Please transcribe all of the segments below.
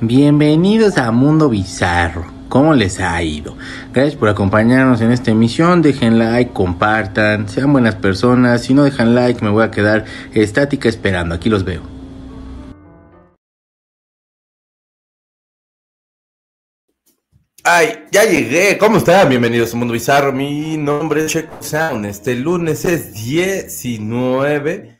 Bienvenidos a Mundo Bizarro. ¿Cómo les ha ido? Gracias por acompañarnos en esta emisión. Dejen like, compartan, sean buenas personas. Si no dejan like, me voy a quedar estática esperando. Aquí los veo. Ay, ya llegué. ¿Cómo están? Bienvenidos a Mundo Bizarro. Mi nombre es Checo Sound. Este lunes es 19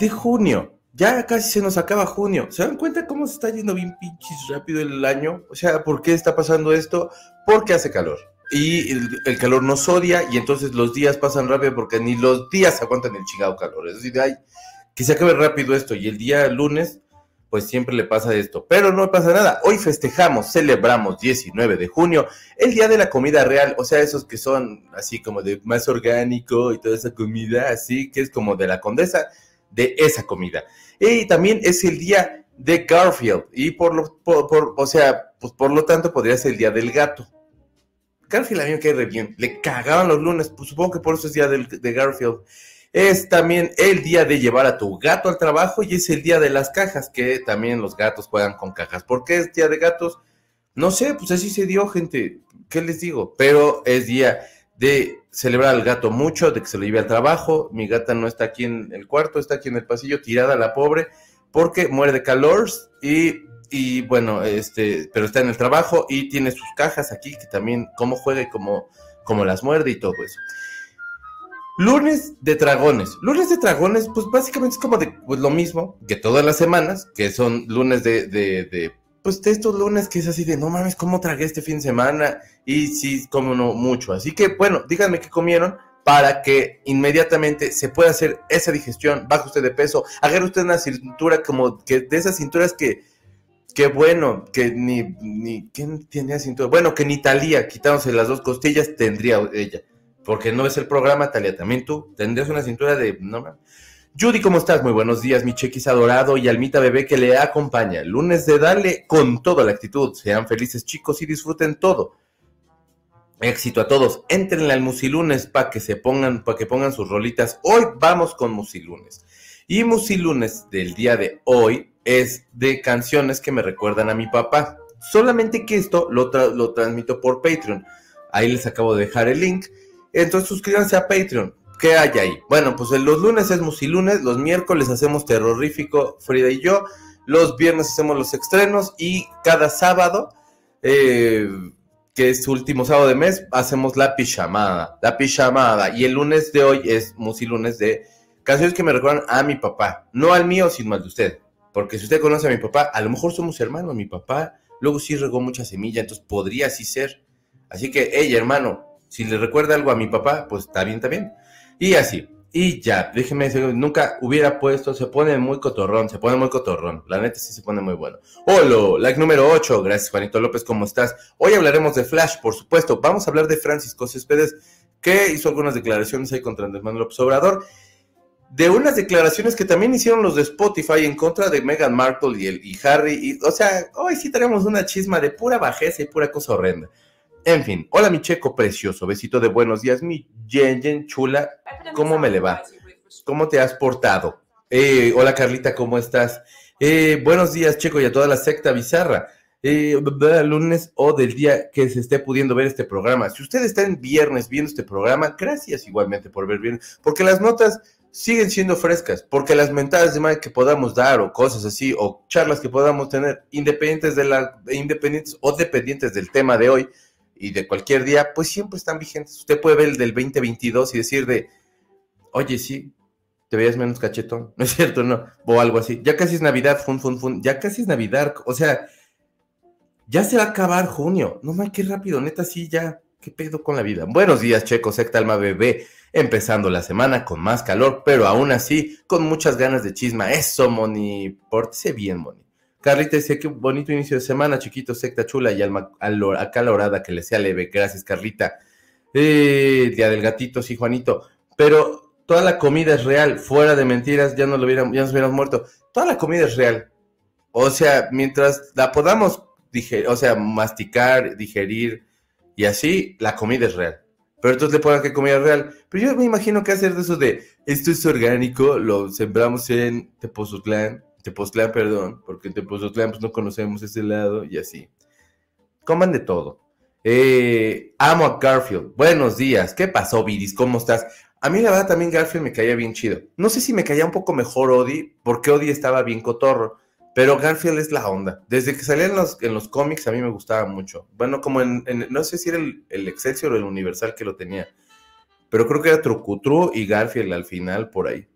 de junio. Ya casi se nos acaba junio. ¿Se dan cuenta cómo se está yendo bien pinches rápido el año? O sea, ¿por qué está pasando esto? Porque hace calor. Y el, calor nos odia y entonces los días pasan rápido porque ni los días aguantan el chingado calor. Es decir, ay, que se acabe rápido esto. Y el día lunes pues siempre le pasa esto. Pero no pasa nada. Hoy festejamos, celebramos 19 de junio, el Día de la Comida Real. O sea, esos que son así como de más orgánico y toda esa comida, así que es como de la condesa, de esa comida. Y también es el Día de Garfield. Y por lo, por, o sea, pues por lo tanto podría ser el Día del Gato. Garfield a mí me cae re bien. Le cagaban los lunes, pues supongo que por eso es Día de Garfield. Es también el día de llevar a tu gato al trabajo y es el día de las cajas, que también los gatos juegan con cajas. ¿Por qué es día de gatos? No sé, pues así se dio, gente. ¿Qué les digo? Pero es día de celebrar al gato mucho, de que se lo lleve al trabajo. Mi gata no está aquí en el cuarto, está aquí en el pasillo, tirada la pobre, porque muere de calor y, y bueno, este, pero está en el trabajo y tiene sus cajas aquí, que también cómo juega y cómo, cómo las muerde y todo eso. Lunes de dragones. Lunes de dragones, pues básicamente es como de pues, lo mismo que todas las semanas, que son lunes de, de, de, pues de estos lunes que es así de, no mames, ¿cómo tragué este fin de semana? Y sí, como no mucho. Así que, bueno, díganme qué comieron para que inmediatamente se pueda hacer esa digestión, baje usted de peso, agarre usted una cintura como que de esas cinturas que, qué bueno, que ni, ni, ¿quién tenía cintura? Bueno, que ni Talía, quitándose las dos costillas, tendría ella porque no es el programa, Talia, también tú tendrías una cintura de... No, Judy, ¿cómo estás? Muy buenos días, mi chequis adorado y Almita bebé que le acompaña. Lunes de darle con toda la actitud. Sean felices chicos y disfruten todo. Éxito a todos. Entren al Musilunes para que se pongan, para que pongan sus rolitas. Hoy vamos con Musilunes. Y Musilunes del día de hoy es de canciones que me recuerdan a mi papá. Solamente que esto lo transmito por Patreon. Ahí les acabo de dejar el link. Entonces suscríbanse a Patreon. ¿Qué hay ahí? Bueno, pues los lunes es Musilunes, los miércoles hacemos Terrorífico, Frida y yo, los viernes hacemos los estrenos y cada sábado, eh, que es último sábado de mes, hacemos la pijamada, la pijamada. Y el lunes de hoy es Musilunes de canciones que me recuerdan a mi papá, no al mío, sino al de usted. Porque si usted conoce a mi papá, a lo mejor somos hermanos, mi papá luego sí regó mucha semilla, entonces podría así ser. Así que, hey, hermano, si le recuerda algo a mi papá, pues está bien, está bien. Y así. Y ya, déjeme decir, nunca hubiera puesto, se pone muy cotorrón, se pone muy cotorrón. La neta sí se pone muy bueno. Hola, like número 8. Gracias, Juanito López, ¿cómo estás? Hoy hablaremos de Flash, por supuesto. Vamos a hablar de Francisco Céspedes, que hizo algunas declaraciones ahí contra Andrés Manuel López Obrador. De unas declaraciones que también hicieron los de Spotify en contra de Meghan Markle y, el, y Harry. Y, o sea, hoy sí tenemos una chisma de pura bajeza y pura cosa horrenda. En fin, hola mi checo precioso, besito de buenos días, mi Jen chula, ¿cómo me le va? ¿Cómo te has portado? Eh, hola Carlita, ¿cómo estás? Eh, buenos días checo y a toda la secta bizarra. Eh, lunes o del día que se esté pudiendo ver este programa. Si usted está en viernes viendo este programa, gracias igualmente por ver bien, porque las notas siguen siendo frescas, porque las mentadas de madre que podamos dar o cosas así, o charlas que podamos tener, independientes de la, independientes o dependientes del tema de hoy, y de cualquier día, pues siempre están vigentes. Usted puede ver el del 2022 y decir de, oye, sí, te veías menos cachetón, ¿no es cierto? No, o algo así. Ya casi es Navidad, fun, fun, fun, ya casi es Navidad, o sea, ya se va a acabar junio. No mames, qué rápido, neta, sí, ya, qué pedo con la vida. Buenos días, Checo, secta alma bebé, empezando la semana con más calor, pero aún así, con muchas ganas de chisma. Eso, Moni, pórtese bien, Moni. Carlita dice, qué bonito inicio de semana, chiquito, secta chula y alma acalorada, que le sea leve. Gracias, Carlita. Eh, día del gatito, sí, Juanito. Pero toda la comida es real, fuera de mentiras, ya, no lo hubiéramos, ya nos hubiéramos muerto. Toda la comida es real. O sea, mientras la podamos digerir, o sea, masticar, digerir y así, la comida es real. Pero entonces le pongan que comida real. Pero yo me imagino que hacer de eso de esto es orgánico, lo sembramos en Tepozotlán Tepoztlán, perdón, porque en Tepoztlán pues, no conocemos ese lado y así. Coman de todo. Eh, amo a Garfield. Buenos días. ¿Qué pasó, Viris? ¿Cómo estás? A mí la verdad también Garfield me caía bien chido. No sé si me caía un poco mejor Odi, porque Odi estaba bien cotorro. Pero Garfield es la onda. Desde que salía en los, en los cómics a mí me gustaba mucho. Bueno, como en, no sé si era el, el, Excelsior o el Universal que lo tenía. Pero creo que era Trucutru y Garfield al final por ahí.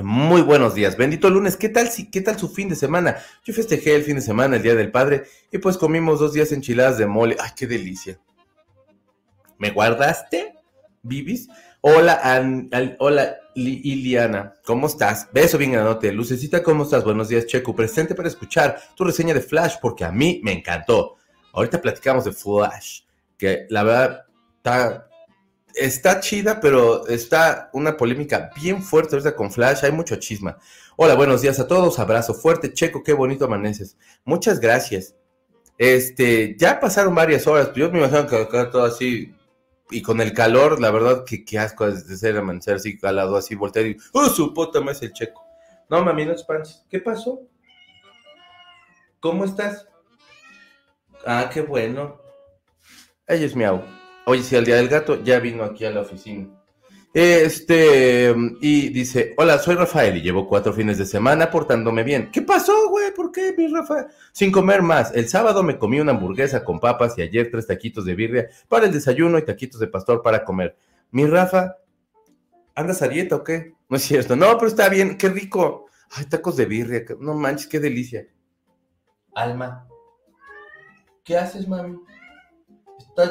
Muy buenos días, bendito lunes. ¿Qué tal, ¿Qué tal su fin de semana? Yo festejé el fin de semana, el Día del Padre, y pues comimos dos días enchiladas de mole. ¡Ay, qué delicia! ¿Me guardaste, Bibis? Hola, hola, Iliana, ¿cómo estás? Beso bien granote. Lucecita, ¿cómo estás? Buenos días, Checo. Presente para escuchar tu reseña de Flash, porque a mí me encantó. Ahorita platicamos de Flash, que la verdad está, está chida, pero está una polémica bien fuerte ahorita con Flash. Hay mucho chisma. Hola, buenos días a todos. Abrazo fuerte, Checo. Qué bonito amaneces. Muchas gracias. Este, ya pasaron varias horas. Yo me imagino que acá todo así y con el calor, la verdad que qué asco de ser amanecer así calado, así voltear y ¡oh, su puta es el checo! No, mami, no expandes. ¿Qué pasó? ¿Cómo estás? Ah, qué bueno. Ella es miau. Oye, si al día del gato ya vino aquí a la oficina. Este, y dice, hola, soy Rafael y llevo cuatro fines de semana portándome bien. ¿Qué pasó, güey? ¿Por qué, mi Rafael? Sin comer más. El sábado me comí una hamburguesa con papas y ayer tres taquitos de birria para el desayuno y taquitos de pastor para comer. Mi Rafa, ¿andas a dieta o qué? No es cierto. No, pero está bien, qué rico. Ay, tacos de birria, no manches, qué delicia. Alma, ¿qué haces, mami?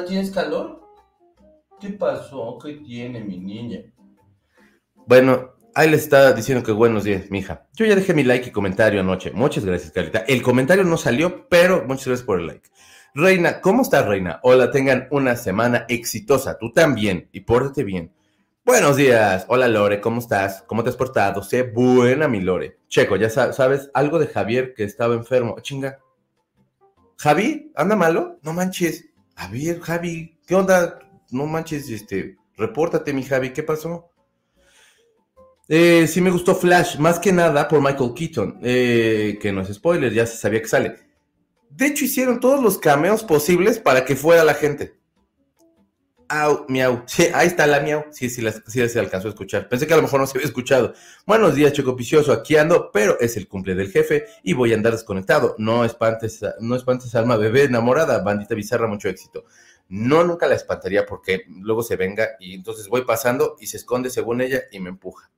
¿Tienes calor? ¿Qué pasó? ¿Qué tiene mi niña? Bueno, ahí le está diciendo que buenos días, mija. Yo ya dejé mi like y comentario anoche. Muchas gracias, Carita. El comentario no salió, pero muchas gracias por el like. Reina, ¿cómo estás, Reina? Hola, tengan una semana exitosa. Tú también. Y pórtate bien. Buenos días. Hola, Lore. ¿Cómo estás? ¿Cómo te has portado? Sé buena, mi Lore. Checo, ya sabes algo de Javier que estaba enfermo. Oh, chinga. ¿Javi? ¿Anda malo? No manches. Javier, Javi, ¿qué onda? No manches, este, repórtate, mi Javi, ¿qué pasó? Eh, sí me gustó Flash, más que nada por Michael Keaton, eh, que no es spoiler, ya se sabía que sale. De hecho, hicieron todos los cameos posibles para que fuera la gente. Au, miau. Ahí está la miau. Sí, sí, sí, se alcanzó a escuchar. Pensé que a lo mejor no se había escuchado. Buenos días, Choco Picioso. Aquí ando, pero es el cumple del jefe y voy a andar desconectado. No espantes, no espantes, alma bebé enamorada. Bandita bizarra, mucho éxito. No, nunca la espantaría porque luego se venga y entonces voy pasando y se esconde según ella y me empuja.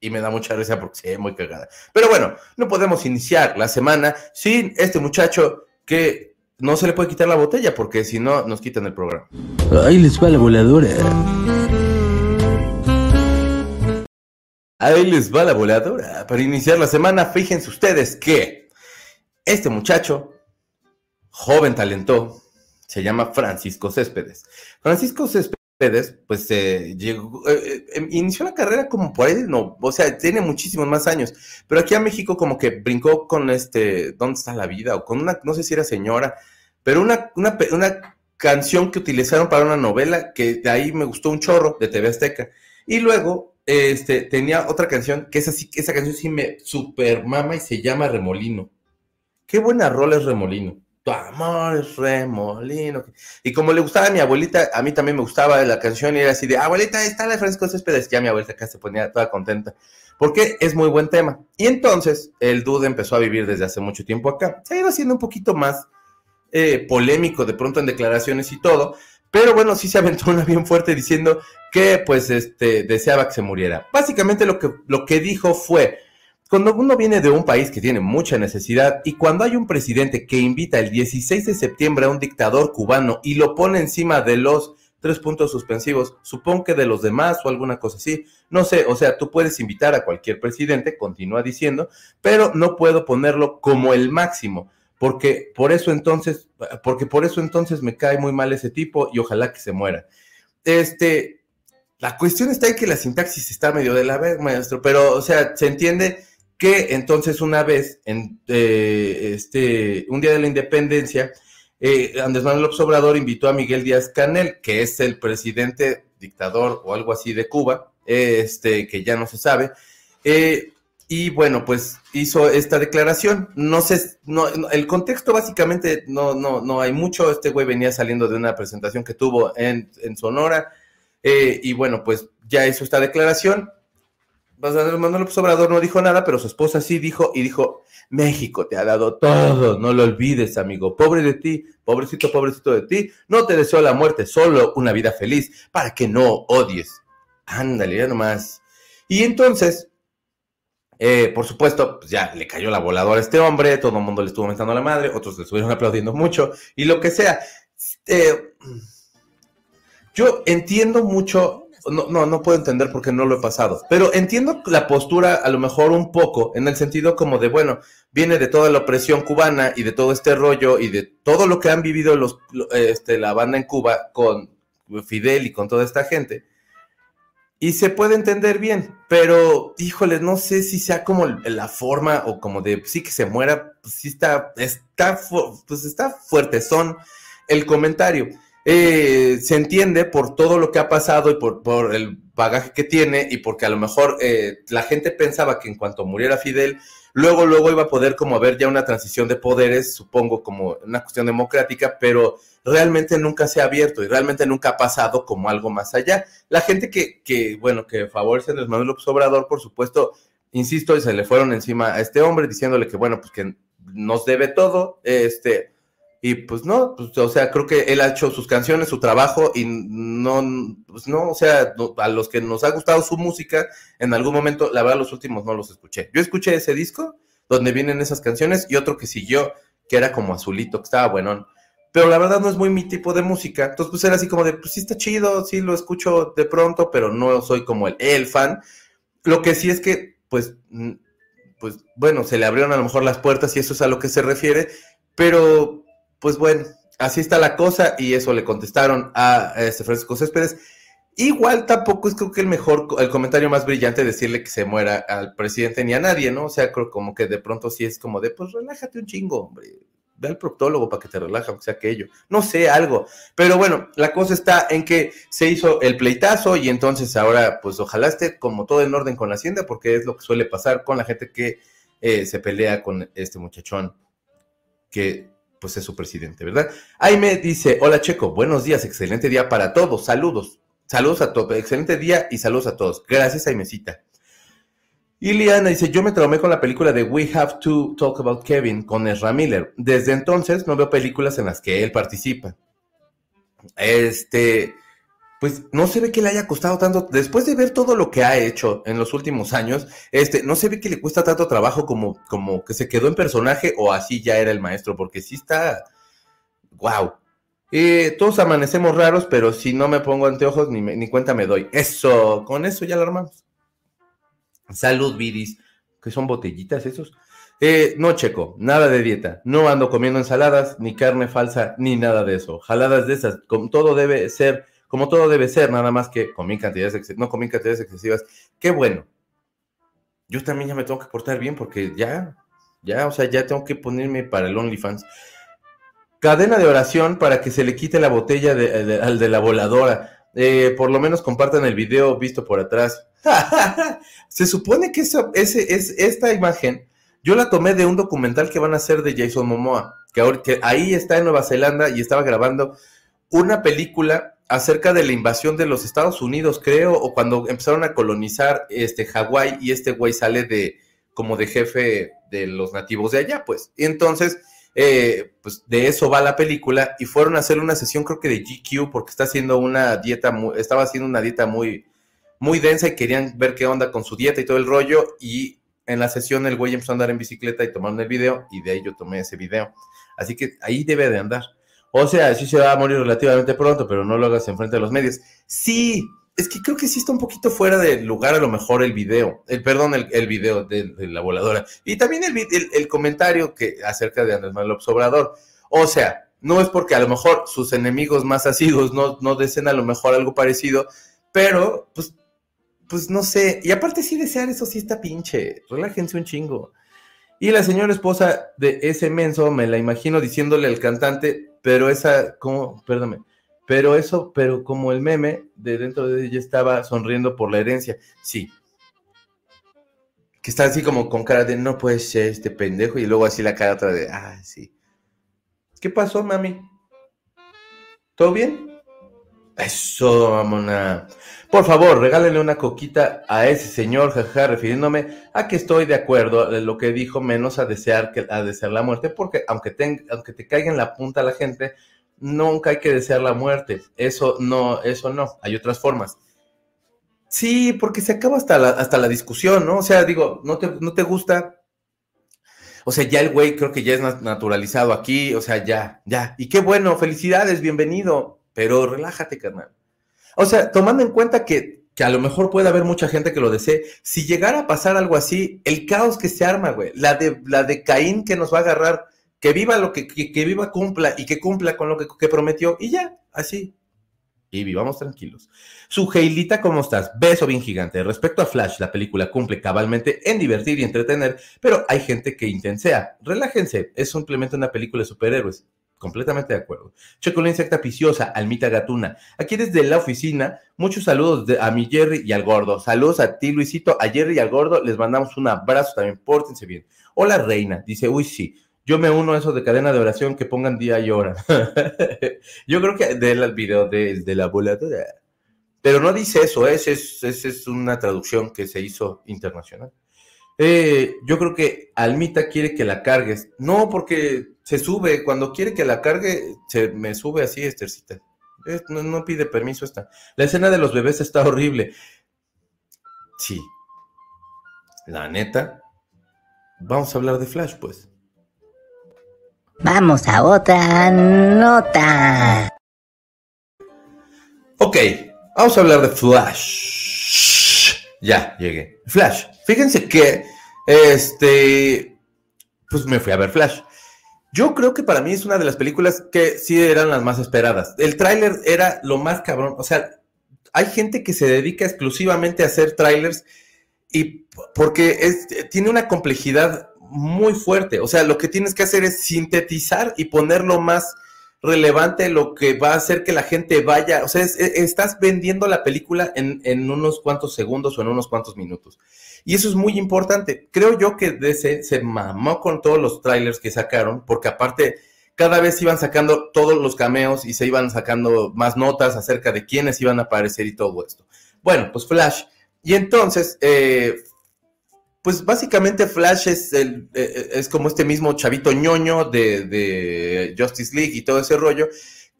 Y me da mucha risa porque se ve muy cagada. Pero bueno, no podemos iniciar la semana sin este muchacho que no se le puede quitar la botella porque si no nos quitan el programa. Ahí les va la voladora. Ahí les va la voladora. Para iniciar la semana, fíjense ustedes que este muchacho, joven talento, se llama Francisco Céspedes. Francisco Céspedes, pues eh, llegó, eh, eh, em, inició la carrera como por ahí, no, o sea, tiene muchísimos más años, pero aquí a México como que brincó con este, ¿dónde está la vida? O con una, no sé si era señora, pero una, una, una canción que utilizaron para una novela que de ahí me gustó un chorro de TV Azteca. Y luego, este, tenía otra canción que esa, esa canción sí me super mama y se llama Remolino. Qué buena rola es Remolino tu amor es remolino. Y como le gustaba a mi abuelita, a mí también me gustaba la canción y era así de, abuelita, está la Francisco Céspedes. Ya mi abuelita acá se ponía toda contenta, porque es muy buen tema. Y entonces el dude empezó a vivir desde hace mucho tiempo acá. Se ha ido haciendo un poquito más eh, polémico de pronto en declaraciones y todo, pero bueno, sí se aventó una bien fuerte diciendo que pues este, deseaba que se muriera. Básicamente lo que, lo que dijo fue cuando uno viene de un país que tiene mucha necesidad y cuando hay un presidente que invita el 16 de septiembre a un dictador cubano y lo pone encima de los tres puntos suspensivos, supongo que de los demás o alguna cosa así, no sé, o sea, tú puedes invitar a cualquier presidente, continúa diciendo, pero no puedo ponerlo como el máximo, porque por eso entonces, porque por eso entonces me cae muy mal ese tipo y ojalá que se muera. Este, la cuestión está en que la sintaxis está medio de la vez, maestro, pero, o sea, se entiende que entonces una vez, en eh, este, un día de la independencia, eh, Andrés Manuel López Obrador invitó a Miguel Díaz Canel, que es el presidente dictador o algo así de Cuba, este, que ya no se sabe, eh, y bueno, pues hizo esta declaración. No sé, no, el contexto básicamente no, no, no hay mucho. Este güey venía saliendo de una presentación que tuvo en, Sonora. Y bueno, pues ya hizo esta declaración. Manuel López Obrador no dijo nada, pero su esposa sí dijo y dijo, México te ha dado todo, no lo olvides, amigo. Pobre de ti, pobrecito, pobrecito de ti. No te deseo la muerte, solo una vida feliz, para que no odies. Ándale, ya nomás. Y entonces, eh, por supuesto, pues ya le cayó la voladora a este hombre, todo el mundo le estuvo mentando la madre, otros le estuvieron aplaudiendo mucho y lo que sea. Eh, yo entiendo mucho, no, no, no puedo entender porque no lo he pasado, pero entiendo la postura a lo mejor un poco, en el sentido como de, bueno, viene de toda la opresión cubana y de todo este rollo y de todo lo que han vivido los, este, la banda en Cuba con Fidel y con toda esta gente y se puede entender bien, pero híjole, no sé si sea como la forma o como de sí que se muera, pues sí está, está, pues está fuerte, son el comentario. Eh, se entiende por todo lo que ha pasado y por, el bagaje que tiene y porque a lo mejor eh, la gente pensaba que en cuanto muriera Fidel, luego, luego iba a poder como haber ya una transición de poderes, supongo como una cuestión democrática, pero realmente nunca se ha abierto y realmente nunca ha pasado como algo más allá. La gente que, que bueno, que favorece a Andrés Manuel López Obrador, por supuesto, insisto, y se le fueron encima a este hombre diciéndole que, bueno, pues que nos debe todo, este, y pues no, pues, o sea, creo que él ha hecho sus canciones, su trabajo, y no, pues no, o sea, a los que nos ha gustado su música, en algún momento, la verdad, los últimos no los escuché. Yo escuché ese disco donde vienen esas canciones y otro que siguió, que era como azulito, que estaba bueno pero la verdad no es muy mi tipo de música. Entonces, pues era así como de, pues sí está chido, sí lo escucho de pronto, pero no soy como el, el fan. Lo que sí es que, pues, pues bueno, se le abrieron a lo mejor las puertas y eso es a lo que se refiere, pero, pues bueno, así está la cosa y eso le contestaron a, este Francisco Céspedes. Igual tampoco es creo que el mejor, el comentario más brillante decirle que se muera al presidente ni a nadie, ¿no? O sea, creo como que de pronto sí es como de, pues relájate un chingo, hombre ve al proctólogo para que te relaje, o sea aquello. No sé, algo. Pero bueno, la cosa está en que se hizo el pleitazo y entonces ahora, pues ojalá esté como todo en orden con la hacienda, porque es lo que suele pasar con la gente que eh, se pelea con este muchachón que pues es su presidente, ¿verdad? Aime dice, hola Checo, buenos días, excelente día para todos, saludos, saludos a todos, excelente día y saludos a todos. Gracias, Aimecita. Y Liana dice, yo me traumé con la película de We Have to Talk About Kevin con Ezra Miller. Desde entonces no veo películas en las que él participa. Este, pues no se ve que le haya costado tanto, después de ver todo lo que ha hecho en los últimos años, este, no se ve que le cuesta tanto trabajo como, como que se quedó en personaje o así ya era el maestro, porque sí está, wow. Eh, todos amanecemos raros, pero si no me pongo anteojos ni, ni cuenta me doy. Eso, con eso ya lo armamos. Salud, Vidis, que son botellitas esos. Eh, no, Checo, nada de dieta. No ando comiendo ensaladas, ni carne falsa, ni nada de eso. Jaladas de esas, todo debe ser, como todo debe ser, nada más que comí cantidades, no comí cantidades excesivas. Qué bueno. Yo también ya me tengo que portar bien porque ya, ya, o sea, ya tengo que ponerme para el OnlyFans. Cadena de oración para que se le quite la botella al de la voladora. Eh, por lo menos compartan el video visto por atrás. Se supone que ese, es, esta imagen, yo la tomé de un documental que van a hacer de Jason Momoa, que, que ahí está en Nueva Zelanda y estaba grabando una película acerca de la invasión de los Estados Unidos, creo, o cuando empezaron a colonizar este Hawái y este güey sale de como de jefe de los nativos de allá, pues. Y entonces eh, pues de eso va la película y fueron a hacer una sesión creo que de GQ porque está haciendo una dieta, muy, estaba haciendo una dieta muy, muy densa y querían ver qué onda con su dieta y todo el rollo y en la sesión el güey empezó a andar en bicicleta y tomaron el video y de ahí yo tomé ese video. Así que ahí debe de andar. O sea, sí se va a morir relativamente pronto, pero no lo hagas enfrente de los medios. Sí, es que creo que sí está un poquito fuera de lugar a lo mejor el video, el perdón, el, el video de, la voladora. Y también el, el, comentario que acerca de Andrés Manuel Obrador. O sea, no es porque a lo mejor sus enemigos más asiduos no, no deseen a lo mejor algo parecido, pero pues, pues no sé. Y aparte sí desear eso sí está pinche. Relájense un chingo. Y la señora esposa de ese menso, me la imagino diciéndole al cantante, pero esa, ¿cómo? Perdóname pero eso, pero como el meme de dentro de ella estaba sonriendo por la herencia, sí. que está así como con cara de no puede ser este pendejo y luego así la cara otra de, ah, sí. ¿Qué pasó, mami? ¿Todo bien? Eso, mamona. Por favor, regálenle una coquita a ese señor, refiriéndome a que estoy de acuerdo en lo que dijo, menos a desear que a desear la muerte, porque aunque te, aunque te caiga en la punta la gente, nunca hay que desear la muerte. Eso no, eso no. Hay otras formas. Sí, porque se acaba hasta la, hasta la discusión, ¿no? O sea, digo, no te, no te gusta. O sea, ya el güey creo que ya es naturalizado aquí, o sea, ya, ya. Y qué bueno, felicidades, bienvenido, pero relájate, carnal. O sea, tomando en cuenta que, que, a lo mejor puede haber mucha gente que lo desee, si llegara a pasar algo así, el caos que se arma, güey, la de, la de Caín que nos va a agarrar, que viva lo que, que, viva, cumpla y que cumpla con lo que, que, prometió y ya, así. Y vivamos tranquilos. Su Heilita, ¿cómo estás? Beso bien gigante. Respecto a Flash, la película cumple cabalmente en divertir y entretener, pero hay gente que intensea. Relájense, es simplemente una película de superhéroes. Completamente de acuerdo. Checo la insecta piciosa, Almita Gatuna. Aquí desde la oficina, muchos saludos a mi Jerry y al gordo. Saludos a ti, Luisito, a Jerry y al gordo. Les mandamos un abrazo también. Pórtense bien. Hola, reina. Dice, uy, sí. Yo me uno a eso de cadena de oración que pongan día y hora. Yo creo que del video de, de la voladora. Pero no dice eso, esa es, es, es una traducción que se hizo internacional. Eh, yo creo que Almita quiere que la cargues. No, porque se sube. Cuando quiere que la cargue, se me sube así, Estercita. no, no, pide permiso esta. La escena de los bebés está horrible. Sí. La neta. Vamos a hablar de Flash, pues. Vamos a otra nota. Ok, vamos a hablar de Flash. Ya, llegué. Flash. Fíjense que, este, pues me fui a ver Flash. Yo creo que para mí es una de las películas que sí eran las más esperadas. El tráiler era lo más cabrón. O sea, hay gente que se dedica exclusivamente a hacer trailers y porque es, tiene una complejidad muy fuerte. O sea, lo que tienes que hacer es sintetizar y poner lo más relevante, lo que va a hacer que la gente vaya. O sea, estás vendiendo la película en, unos cuantos segundos o en unos cuantos minutos. Y eso es muy importante. Creo yo que DC se mamó con todos los trailers que sacaron, porque aparte cada vez iban sacando todos los cameos y se iban sacando más notas acerca de quiénes iban a aparecer y todo esto. Bueno, pues Flash. Y entonces, eh, pues básicamente Flash es, el, eh, eh, es como este mismo chavito ñoño de, Justice League y todo ese rollo,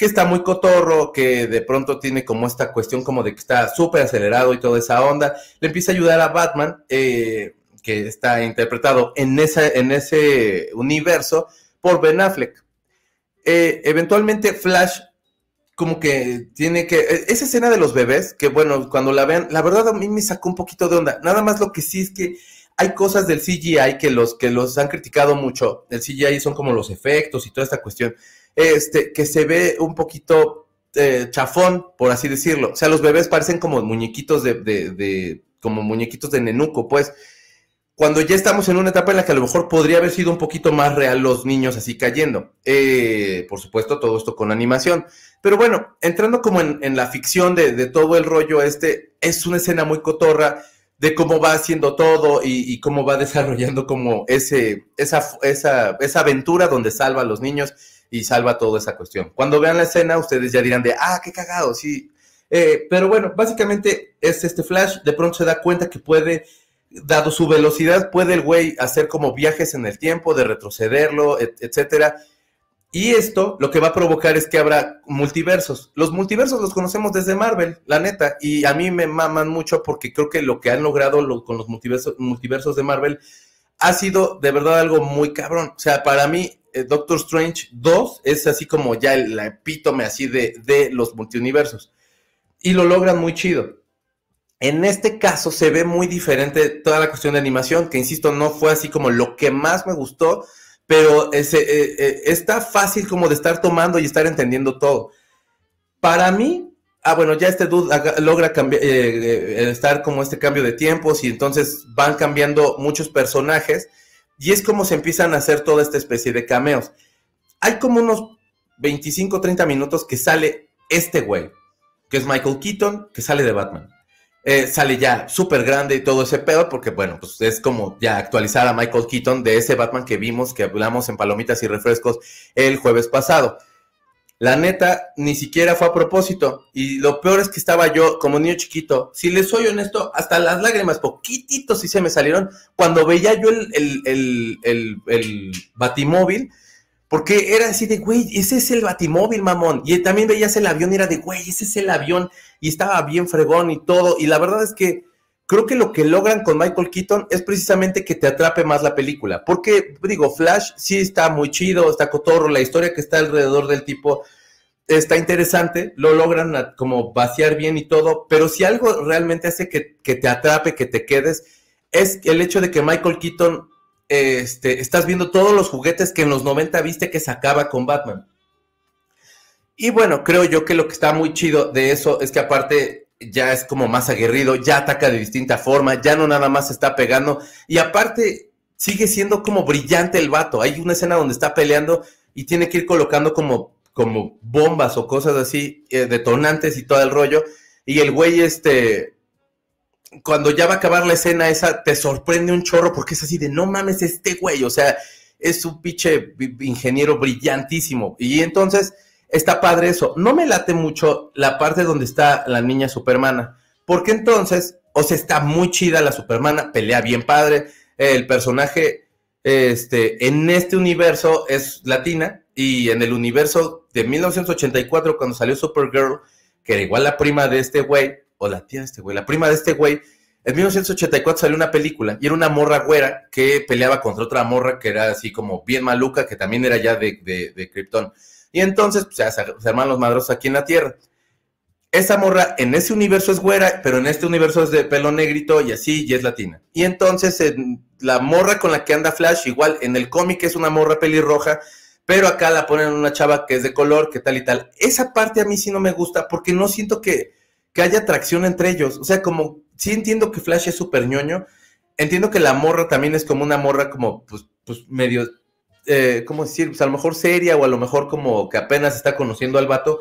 que está muy cotorro, que de pronto tiene como esta cuestión como de que está súper acelerado y toda esa onda. Le empieza a ayudar a Batman, eh, que está interpretado en, esa, en ese universo por Ben Affleck. eventualmente Flash como que tiene que... Esa escena de los bebés, que bueno, cuando la vean, la verdad a mí me sacó un poquito de onda. Nada más lo que sí es que hay cosas del CGI que los que los han criticado mucho. El CGI son como los efectos y toda esta cuestión. Este, que se ve un poquito eh, chafón, por así decirlo. O sea, los bebés parecen como muñequitos de, como muñequitos de nenuco, pues. Cuando ya estamos en una etapa en la que a lo mejor podría haber sido un poquito más real los niños así cayendo. Eh, por supuesto, todo esto con animación. Pero bueno, entrando como en, la ficción de, de, todo el rollo este, es una escena muy cotorra de cómo va haciendo todo y, cómo va desarrollando como ese, esa, esa, esa aventura donde salva a los niños y salva toda esa cuestión. Cuando vean la escena, ustedes ya dirán de, ah, qué cagado, sí. Eh, pero bueno, básicamente es este Flash, de pronto se da cuenta que puede, dado su velocidad, puede el güey hacer como viajes en el tiempo, de retrocederlo, etcétera. Y esto lo que va a provocar es que habrá multiversos. Los multiversos los conocemos desde Marvel, la neta, y a mí me maman mucho porque creo que lo que han logrado con los multiversos, de Marvel ha sido de verdad algo muy cabrón. O sea, para mí, Doctor Strange 2 es así como ya el, la epítome así de, de los multiversos. Y lo logran muy chido. En este caso se ve muy diferente toda la cuestión de animación, que insisto, no fue así como lo que más me gustó pero ese, eh, eh, está fácil como de estar tomando y estar entendiendo todo. Para mí, ah, bueno, ya este dude logra cambiar, eh, estar como este cambio de tiempos y entonces van cambiando muchos personajes y es como se empiezan a hacer toda esta especie de cameos. Hay como unos 25, 30 minutos que sale este güey, que es Michael Keaton, que sale de Batman. eh, sale ya súper grande y todo ese pedo, porque bueno, pues es como ya actualizar a Michael Keaton de ese Batman que vimos, que hablamos en Palomitas y Refrescos el jueves pasado. La neta, ni siquiera fue a propósito. Y lo peor es que estaba yo como niño chiquito. Si les soy honesto, hasta las lágrimas, poquititos sí se me salieron cuando veía yo el, el, el, el, el batimóvil. Porque era así de, güey, ese es el batimóvil, mamón. Y también veías el avión y era de, güey, ese es el avión. Y estaba bien fregón y todo. Y la verdad es que creo que lo que logran con Michael Keaton es precisamente que te atrape más la película. Porque, digo, Flash sí está muy chido, está cotorro, la historia que está alrededor del tipo está interesante, lo logran como vaciar bien y todo, pero si algo realmente hace que, te atrape, que te quedes, es el hecho de que Michael Keaton, este, estás viendo todos los juguetes que en los 90 viste que sacaba con Batman. Y bueno, creo yo que lo que está muy chido de eso es que aparte ya es como más aguerrido, ya ataca de distinta forma, ya no nada más está pegando y aparte sigue siendo como brillante el vato. Hay una escena donde está peleando y tiene que ir colocando como, como bombas o cosas así, eh, detonantes y todo el rollo. Y el güey, este, cuando ya va a acabar la escena esa, te sorprende un chorro porque es así de, no mames, este güey, o sea, es un pinche ingeniero brillantísimo. Y entonces está padre eso. No me late mucho la parte donde está la niña Supermana, porque entonces, o sea, está muy chida la Supermana, pelea bien padre, el personaje este, en este universo es latina y en el universo de 1984 cuando salió Supergirl, que era igual la prima de este güey, o la tía de este güey, la prima de este güey, en 1984 salió una película y era una morra güera que peleaba contra otra morra que era así como bien maluca, que también era ya de, de, de Krypton. Y entonces, pues, se, se arman los madros aquí en la Tierra. Esa morra en ese universo es güera, pero en este universo es de pelo negrito y así, y es latina. Y entonces, la morra con la que anda Flash, igual en el cómic es una morra pelirroja, pero acá la ponen una chava que es de color, que tal y tal. Esa parte a mí sí no me gusta porque no siento que, que haya atracción entre ellos. O sea, como sí entiendo que Flash es súper ñoño, entiendo que la morra también es como una morra como, pues, pues medio eh, ¿cómo decir? Pues a lo mejor seria o a lo mejor como que apenas está conociendo al vato.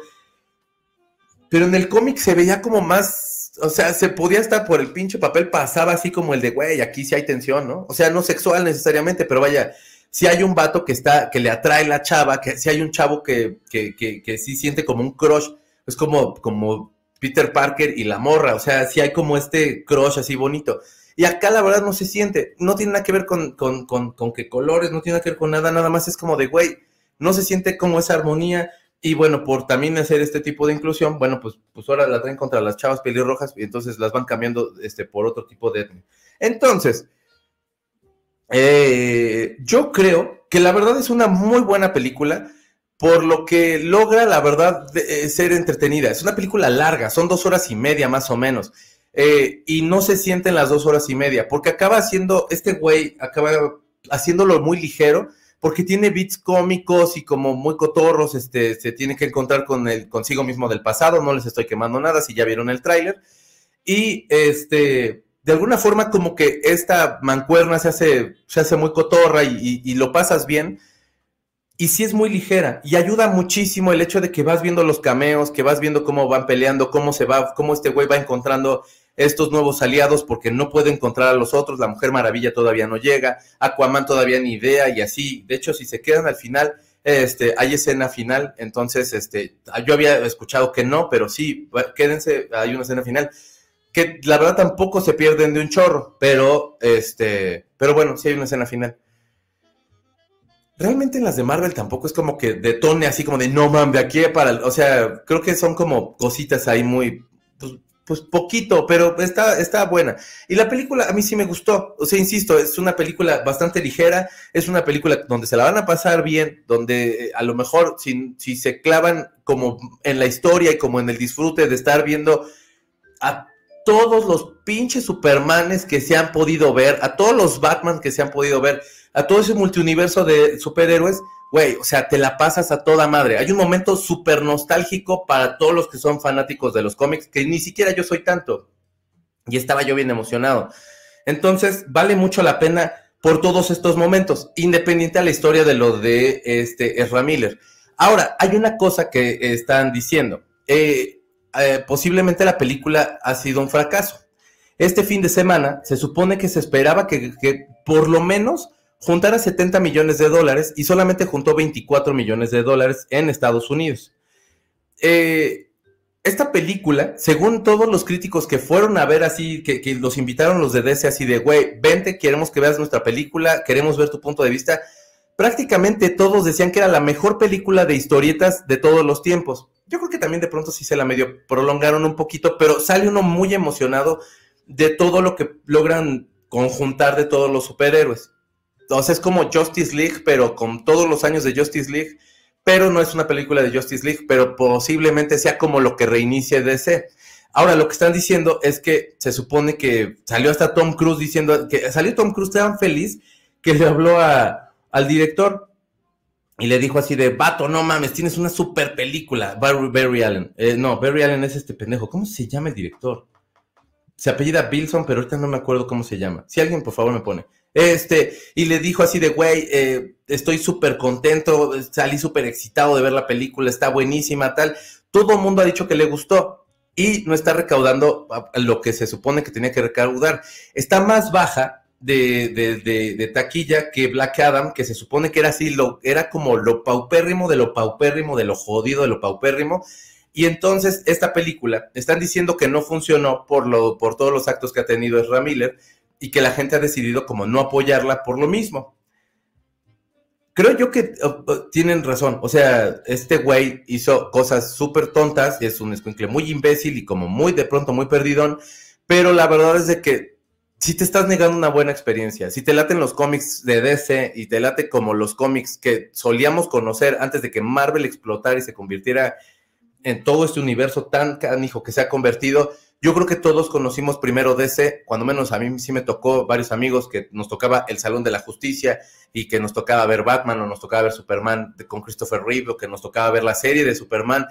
Pero en el cómic se veía como más, o sea, se podía estar por el pinche papel, pasaba así como el de, güey, aquí sí hay tensión, ¿no? O sea, no sexual necesariamente, pero vaya, si hay un vato que está, que le atrae la chava, que si hay un chavo que, que, que, que sí siente como un crush, es como, como Peter Parker y la morra, o sea, si hay como este crush así bonito. Y acá la verdad no se siente, no tiene nada que ver con, con, con, con qué colores, no tiene nada que ver con nada, nada más es como de, güey, no se siente como esa armonía. Y bueno, por también hacer este tipo de inclusión, bueno, pues, pues ahora la traen contra las chavas pelirrojas y entonces las van cambiando este, por otro tipo de etnia. Entonces, eh, yo creo que la verdad es una muy buena película por lo que logra, la verdad, de, eh, ser entretenida. Es una película larga, son dos horas y media más o menos. Eh, y no se siente en las dos horas y media, porque acaba haciendo, este güey acaba haciéndolo muy ligero, porque tiene beats cómicos y como muy cotorros, este, se tiene que encontrar con el consigo mismo del pasado, no les estoy quemando nada, si ya vieron el tráiler, y este, de alguna forma como que esta mancuerna se hace, se hace muy cotorra y lo pasas bien, y sí es muy ligera y ayuda muchísimo el hecho de que vas viendo los cameos, que vas viendo cómo van peleando, cómo se va, cómo este güey va encontrando estos nuevos aliados porque no puede encontrar a los otros, la Mujer Maravilla todavía no llega, Aquaman todavía ni idea y así, de hecho si se quedan al final, este, hay escena final, entonces, este, yo había escuchado que no, pero sí, quédense, hay una escena final, que la verdad tampoco se pierden de un chorro, pero, este, pero bueno, sí hay una escena final. Realmente en las de Marvel tampoco es como que detone así como de no mames, de aquí para, o sea, creo que son como cositas ahí muy, pues, pues poquito, pero está, está buena. Y la película a mí sí me gustó, o sea, insisto, es una película bastante ligera, es una película donde se la van a pasar bien, donde eh, a lo mejor si, si se clavan como en la historia y como en el disfrute de estar viendo a todos los pinches Supermanes que se han podido ver, a todos los Batman que se han podido ver, a todo ese multiuniverso de superhéroes, güey, o sea, te la pasas a toda madre. Hay un momento súper nostálgico para todos los que son fanáticos de los cómics, que ni siquiera yo soy tanto. Y estaba yo bien emocionado. Entonces, vale mucho la pena por todos estos momentos, independiente a la historia de lo de este Ezra Miller. Ahora, hay una cosa que están diciendo. Eh, eh, posiblemente la película ha sido un fracaso. Este fin de semana se supone que se esperaba que, que por lo menos juntara 70 millones de dólares y solamente juntó 24 millones de dólares en Estados Unidos. Eh, esta película, según todos los críticos que fueron a ver así, que, que los invitaron los de DC así de, güey, vente, queremos que veas nuestra película, queremos ver tu punto de vista, prácticamente todos decían que era la mejor película de historietas de todos los tiempos. Yo creo que también de pronto sí se la medio prolongaron un poquito, pero sale uno muy emocionado de todo lo que logran conjuntar de todos los superhéroes. Entonces es como Justice League, pero con todos los años de Justice League, pero no es una película de Justice League, pero posiblemente sea como lo que reinicie DC. Ahora, lo que están diciendo es que se supone que salió hasta Tom Cruise diciendo que salió Tom Cruise tan feliz que le habló al director y le dijo así de, vato, no mames, tienes una super película. Barry, Allen. Eh, no, Barry Allen es este pendejo. ¿Cómo se llama el director? Se apellida Bilson, pero ahorita no me acuerdo cómo se llama. Si alguien, por favor, me pone. Este, y le dijo así de, güey, eh, estoy súper contento, salí súper excitado de ver la película, está buenísima, tal. Todo el mundo ha dicho que le gustó y no está recaudando lo que se supone que tenía que recaudar. Está más baja de, de, de, taquilla que Black Adam, que se supone que era así, lo, era como lo paupérrimo de lo paupérrimo, de lo jodido de lo paupérrimo. Y entonces esta película, están diciendo que no funcionó por, lo, por todos los actos que ha tenido Ezra Miller, y que la gente ha decidido como no apoyarla por lo mismo. Creo yo que tienen razón. O sea, este güey hizo cosas súper tontas, es un escuincle muy imbécil y como muy de pronto muy perdidón, pero la verdad es de que si te estás negando una buena experiencia, si te laten los cómics de DC y te late como los cómics que solíamos conocer antes de que Marvel explotara y se convirtiera en todo este universo tan canijo que se ha convertido, yo creo que todos conocimos primero DC, cuando menos a mí sí me tocó varios amigos que nos tocaba el Salón de la Justicia y que nos tocaba ver Batman o nos tocaba ver Superman con Christopher Reeve o que nos tocaba ver la serie de Superman.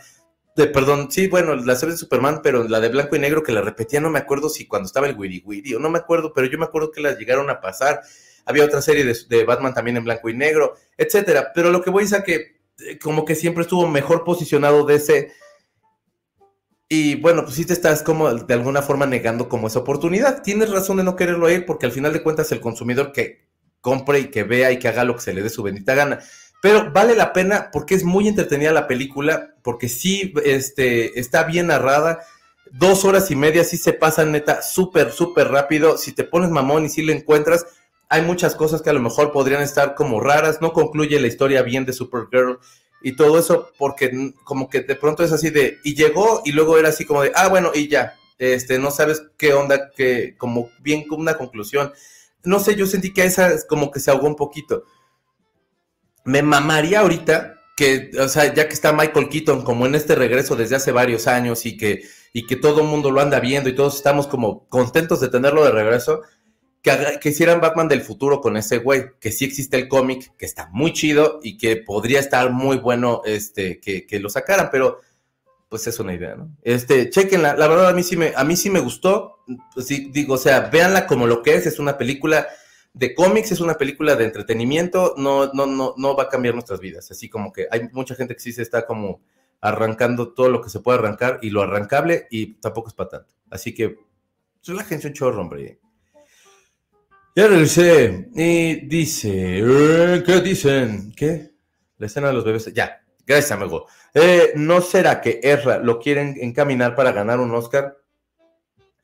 De, perdón, sí, bueno, la serie de Superman, pero la de blanco y negro que la repetía, no me acuerdo si cuando estaba el Wiri Wiri o no me acuerdo, pero yo me acuerdo que las llegaron a pasar. Había otra serie de, Batman también en blanco y negro, etcétera. Pero lo que voy es a que eh, como que siempre estuvo mejor posicionado DC y bueno, pues sí te estás como de alguna forma negando como esa oportunidad. Tienes razón de no quererlo ir porque al final de cuentas el consumidor que compre y que vea y que haga lo que se le dé su bendita gana. Pero vale la pena porque es muy entretenida la película, porque sí este, está bien narrada. Dos horas y media sí se pasan neta súper, súper rápido. Si te pones mamón y si le encuentras, hay muchas cosas que a lo mejor podrían estar como raras. No concluye la historia bien de Supergirl y todo eso, porque como que de pronto es así de, y llegó y luego era así como de, ah, bueno, y ya, este, no sabes qué onda, que como bien como una conclusión. No sé, yo sentí que esa es como que se ahogó un poquito. Me mamaría ahorita que, o sea, ya que está Michael Keaton como en este regreso desde hace varios años y que, y que todo el mundo lo anda viendo y todos estamos como contentos de tenerlo de regreso, que, hicieran Batman del futuro con ese güey, que sí existe el cómic, que está muy chido y que podría estar muy bueno este, que, que, lo sacaran, pero pues es una idea, ¿no? Este, chequenla, la verdad a mí sí me, a mí sí me gustó, pues sí, digo, o sea, véanla como lo que es, es una película de cómics, es una película de entretenimiento, no, no, no, no va a cambiar nuestras vidas, así como que hay mucha gente que sí se está como arrancando todo lo que se puede arrancar y lo arrancable y tampoco es para tanto, así que relájense un chorro, hombre. Ya regresé y dice, eh, ¿qué dicen? ¿Qué? La escena de los bebés. Ya, gracias, amigo. Eh, ¿No será que Erra lo quieren encaminar para ganar un Oscar?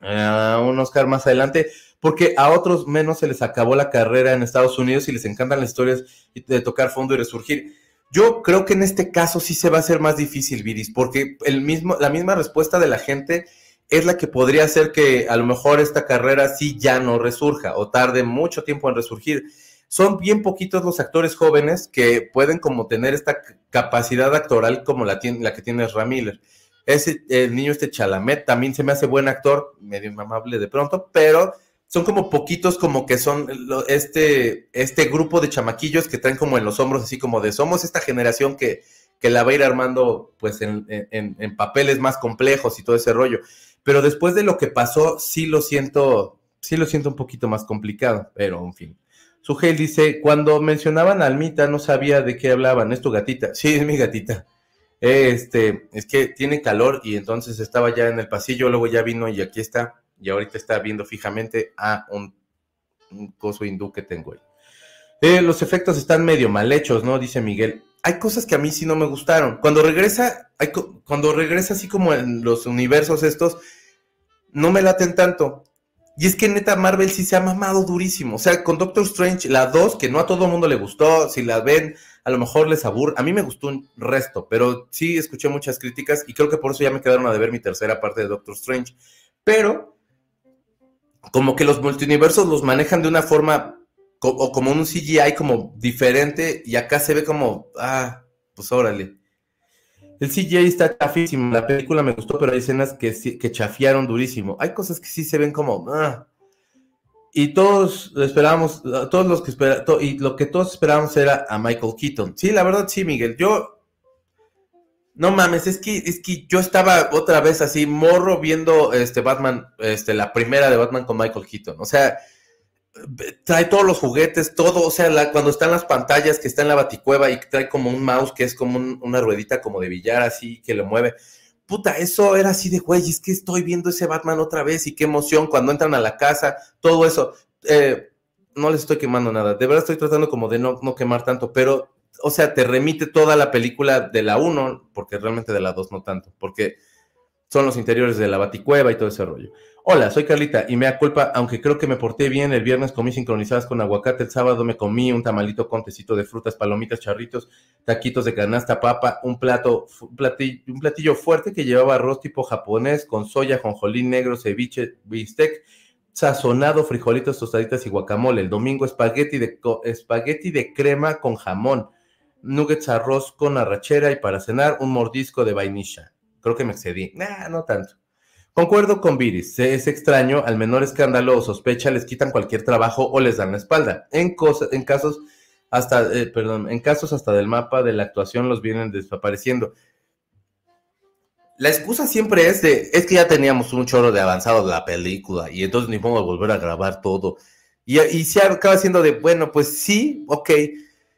Uh, un Oscar más adelante, porque a otros menos se les acabó la carrera en Estados Unidos y les encantan las historias de tocar fondo y resurgir. Yo creo que en este caso sí se va a hacer más difícil, Viris, porque el mismo, la misma respuesta de la gente es la que podría hacer que a lo mejor esta carrera sí ya no resurja o tarde mucho tiempo en resurgir. Son bien poquitos los actores jóvenes que pueden como tener esta capacidad actoral como la, tiene, la que tiene Ramiller. Ese, el niño este Chalamet también se me hace buen actor, medio amable de pronto, pero son como poquitos como que son este, este grupo de chamaquillos que traen como en los hombros así como de somos esta generación que, que la va a ir armando pues en, en papeles más complejos y todo ese rollo pero después de lo que pasó, sí lo siento, sí lo siento un poquito más complicado, pero en fin. Sugel dice, cuando mencionaban a Almita no sabía de qué hablaban, ¿es tu gatita? Sí, es mi gatita. Este, es que tiene calor y entonces estaba ya en el pasillo, luego ya vino y aquí está. y ahorita está viendo fijamente a un, coso hindú que tengo ahí. Eh, los efectos están medio mal hechos, ¿no? Dice Miguel. Hay cosas que a mí sí no me gustaron. Cuando regresa, hay cuando regresa así como en los universos estos, no me laten tanto. Y es que neta Marvel sí se ha mamado durísimo. O sea, con Doctor Strange, la 2, que no a todo mundo le gustó, si la ven, a lo mejor les aburre. A mí me gustó un resto, pero sí escuché muchas críticas y creo que por eso ya me quedaron a deber mi tercera parte de Doctor Strange. Pero, como que los multiversos los manejan de una forma o como un CGI como diferente y acá se ve como, ah, pues órale. El CGI está chafísimo, la película me gustó, pero hay escenas que, que chafiaron durísimo. Hay cosas que sí se ven como, ah. Y todos esperábamos, todos los que espera, y lo que todos esperábamos era a Michael Keaton. Sí, la verdad sí, Miguel. Yo, no mames, es que, es que yo estaba otra vez así, morro viendo este Batman, este, la primera de Batman con Michael Keaton. O sea, trae todos los juguetes, todo, o sea, cuando están las pantallas que está en la baticueva y trae como un mouse que es como una ruedita como de billar así que le mueve. Puta, eso era así de güey, es que estoy viendo ese Batman otra vez y qué emoción cuando entran a la casa, todo eso. Eh, no les estoy quemando nada, de verdad estoy tratando como de no, no quemar tanto, pero, o sea, te remite toda la película de la 1, porque realmente de la 2 no tanto, porque son los interiores de la baticueva y todo ese rollo. Hola, soy Carlita y me da culpa, aunque creo que me porté bien. El viernes comí sincronizadas con aguacate, el sábado me comí un tamalito con tecito de frutas, palomitas, charritos, taquitos de canasta, papa, un plato, un platillo, un platillo fuerte que llevaba arroz tipo japonés con soya, jonjolín negro, ceviche, bistec, sazonado, frijolitos, tostaditas y guacamole. El domingo espagueti de, espagueti de crema con jamón, nuggets arroz con arrachera y para cenar un mordisco de vainilla. Creo que me excedí. Nah, no tanto. Concuerdo con Viris, es extraño, al menor escándalo o sospecha les quitan cualquier trabajo o les dan la espalda. En, en casos hasta, eh, perdón, en casos hasta del mapa de la actuación los vienen desapareciendo. La excusa siempre es de, es que ya teníamos un chorro de avanzado de la película y entonces ni podemos volver a grabar todo. Y, y se acaba siendo de, bueno, pues sí, ok.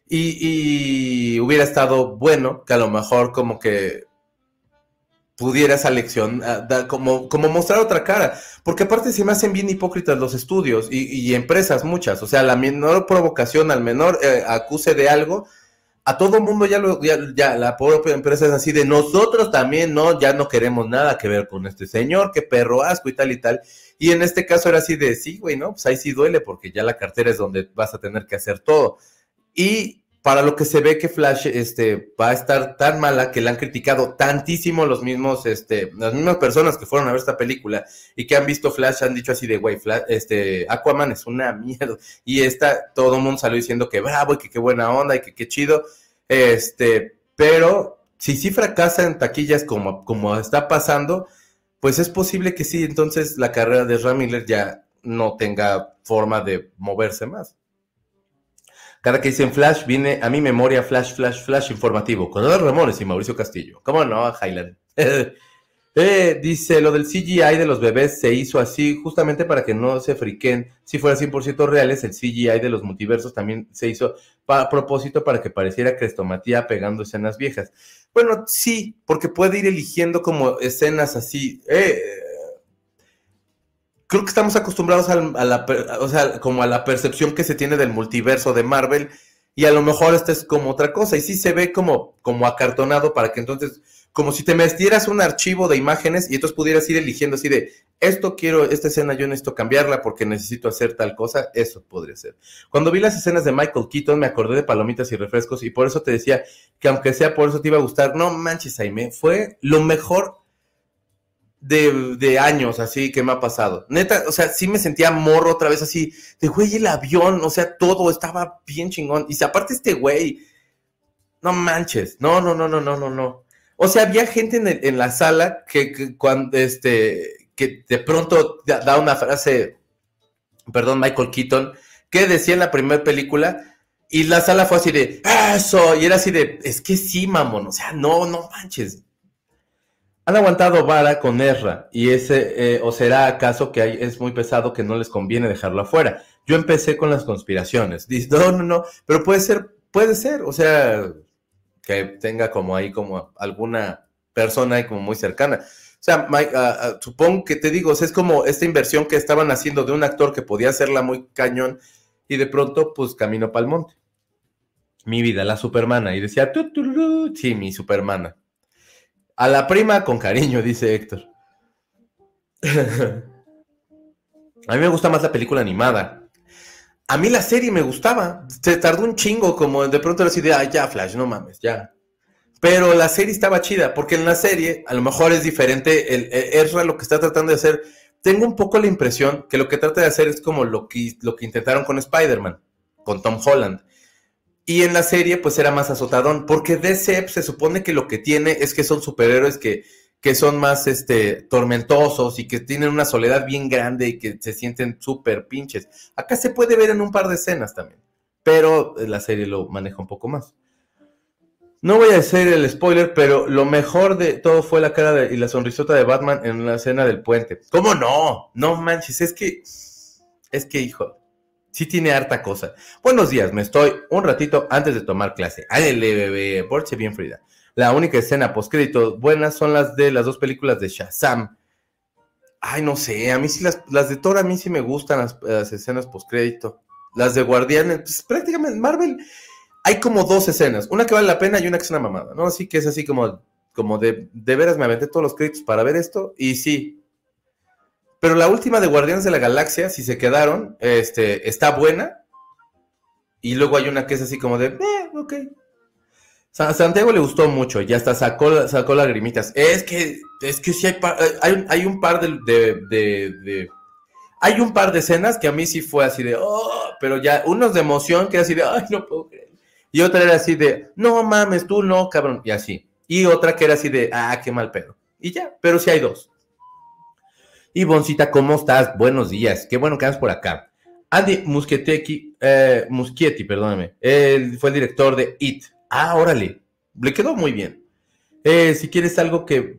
Y, y hubiera estado bueno que a lo mejor como que pudiera esa lección ah, como, como mostrar otra cara. Porque aparte se me hacen bien hipócritas los estudios y, empresas muchas. O sea, la menor provocación al menor eh, acuse de algo, a todo mundo ya lo, ya, la propia empresa es así de nosotros también, no, ya no queremos nada que ver con este señor, qué perro asco y tal y tal. Y en este caso era así de sí, güey, ¿no? Pues ahí sí duele porque ya la cartera es donde vas a tener que hacer todo. Y para lo que se ve que Flash este, va a estar tan mala que la han criticado tantísimo los mismos, este, las mismas personas que fueron a ver esta película y que han visto Flash han dicho así de, güey, este, Aquaman es una mierda. Y esta, todo el mundo salió diciendo que bravo y que qué buena onda y que qué chido. Este, pero si sí fracasa en taquillas como, como está pasando, pues es posible que sí, entonces la carrera de Ramiller ya no tenga forma de moverse más. Cada que dicen Flash, viene a mi memoria Flash, Flash, Flash informativo. Con Eduardo Ramones y Mauricio Castillo. ¿Cómo no, Highland? eh, dice, lo del CGI de los bebés se hizo así justamente para que no se friquen. Si fuera 100% reales, el CGI de los multiversos también se hizo a propósito para que pareciera Crestomatía pegando escenas viejas. Bueno, sí, porque puede ir eligiendo como escenas así. Eh, creo que estamos acostumbrados a, la, o sea, como a la percepción que se tiene del multiverso de Marvel y a lo mejor esta es como otra cosa y sí se ve como, como acartonado para que entonces, como si te metieras un archivo de imágenes y entonces pudieras ir eligiendo así de, esto quiero, esta escena yo necesito cambiarla porque necesito hacer tal cosa, eso podría ser. Cuando vi las escenas de Michael Keaton me acordé de palomitas y refrescos y por eso te decía que aunque sea por eso te iba a gustar, no manches, Jaime, fue lo mejor de, años así que me ha pasado. Neta, o sea, sí me sentía morro otra vez así, de güey, el avión, o sea, todo estaba bien chingón. Y si aparte este güey, no manches, no, no, no, no, no, no, no. O sea, había gente en, en la sala que, cuando, este, que de pronto da una frase, perdón, Michael Keaton, que decía en la primera película, y la sala fue así de, eso, y era así de, es que sí, mamón, o sea, no, no manches, han aguantado vara con Erra y ese, eh, o será acaso que hay, es muy pesado que no les conviene dejarlo afuera. Yo empecé con las conspiraciones. Dice, no, no, no, pero puede ser, puede ser, o sea, que tenga como ahí como alguna persona ahí como muy cercana. O sea, Mike, ah, supongo que te digo, es como esta inversión que estaban haciendo de un actor que podía hacerla muy cañón y de pronto, pues, camino para el monte. Mi vida, la supermana. Y decía, "Tu, tu, ru". sí, mi supermana. A la prima con cariño, dice Héctor. A mí me gusta más la película animada. A mí la serie me gustaba. Se tardó un chingo, como de pronto era así ya, Flash, no mames, ya. Pero la serie estaba chida, porque en la serie a lo mejor es diferente. El, el- lo que está tratando de hacer, tengo un poco la impresión que lo que trata de hacer es como lo que, lo que intentaron con Spider-Man, con Tom Holland. Y en la serie, pues era más azotadón, porque DC se supone que lo que tiene es que son superhéroes que, que son más este, tormentosos y que tienen una soledad bien grande y que se sienten súper pinches. Acá se puede ver en un par de escenas también, pero la serie lo maneja un poco más. No voy a decir el spoiler, pero lo mejor de todo fue la cara y la sonrisota de Batman en la escena del puente. ¿Cómo no? No manches, es que, es que, hijo, sí tiene harta cosa. Buenos días, me estoy un ratito antes de tomar clase. Ándale, bebé, porche bien Frida. La única escena postcrédito buenas son las de las dos películas de Shazam. Ay, no sé, a mí sí las, las de Thor a mí sí me gustan las, las escenas postcrédito. Las de Guardianes, pues prácticamente Marvel hay como dos escenas, una que vale la pena y una que es una mamada, ¿no? Así que es así como, como de, de veras me aventé todos los créditos para ver esto y sí. Pero la última de Guardianes de la Galaxia, si se quedaron, este, está buena. Y luego hay una que es así como de, eh, ok. Sa- Santiago le gustó mucho y hasta sacó, sacó lagrimitas. Es que, es que sí hay, par- hay, hay un par de- de- hay un par de escenas que a mí sí fue así de, oh, pero ya, unos de emoción que así de, ay, no puedo creer. Y otra era así de, no mames, tú no, cabrón, y así. Y otra que era así de, ah, qué mal pedo. Y ya, pero sí hay dos. Y Boncita, ¿cómo estás? Buenos días, qué bueno que andas por acá. Andy Muschietti, eh, perdóname, él fue el director de It. Ah, órale, le quedó muy bien. Eh, si quieres algo que,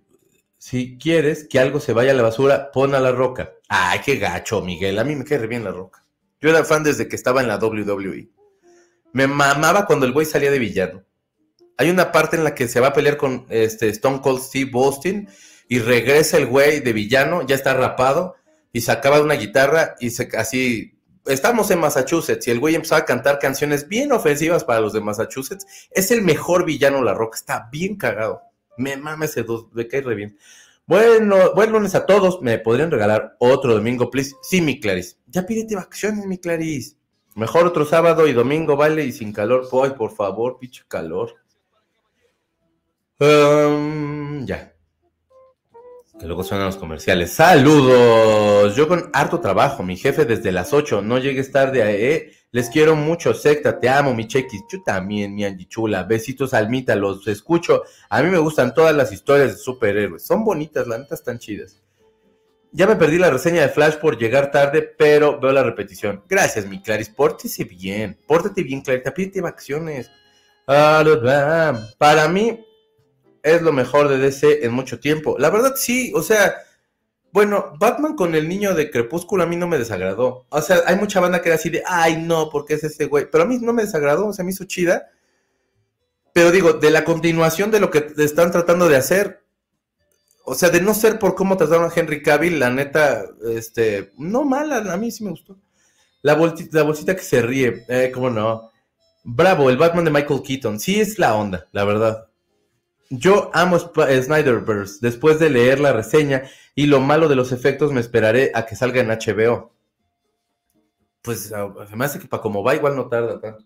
si quieres que algo se vaya a la basura, pon a la roca. Ay, qué gacho, Miguel, a mí me cae bien la roca. Yo era fan desde que estaba en la WWE. Me mamaba cuando el güey salía de villano. Hay una parte en la que se va a pelear con este Stone Cold Steve Austin y regresa el güey de villano, ya está rapado y sacaba una guitarra y se así estamos en Massachusetts y el güey empezaba a cantar canciones bien ofensivas para los de Massachusetts. Es el mejor villano La Roca, está bien cagado. Me mama ese dos, me cae re bien. Bueno, buen lunes a todos. ¿Me podrían regalar otro domingo, please? Sí, mi Clarice. Ya pídete vacaciones, mi Clarice. Mejor otro sábado y domingo, vale, y sin calor. Ay, por favor, pinche calor. Um, ya. Que luego suenan los comerciales. Saludos. Yo con harto trabajo, mi jefe desde las 8. No llegues tarde, eh. Les quiero mucho, secta. Te amo, mi chequis. Yo también, mi Angie chula. Besitos, Almita. Los escucho. A mí me gustan todas las historias de superhéroes. Son bonitas, la neta están chidas. Ya me perdí la reseña de Flash por llegar tarde, pero veo la repetición. Gracias, mi Clarice. Pórtese bien. Pórtate bien, Clarita. Pídete vacaciones. Lo- ah. Para mí, es lo mejor de DC en mucho tiempo. La verdad, sí, o sea, bueno, Batman con el niño de Crepúsculo a mí no me desagradó. O sea, hay mucha banda que era así de, ay, no, porque es ese güey. Pero a mí no me desagradó, o sea, me hizo chida. Pero digo, de la continuación de lo que están tratando de hacer, o sea, de no ser por cómo trataron a Henry Cavill, la neta, este, no mala, a mí sí me gustó. La, bolsita, la bolsita que se ríe, eh, cómo no. Bravo, el Batman de Michael Keaton. Sí es la onda, la verdad. Yo amo Sp- eh, Snyderverse. Después de leer la reseña y lo malo de los efectos, me esperaré a que salga en HBO. Pues ah, se me hace que para como va, igual no tarda tanto.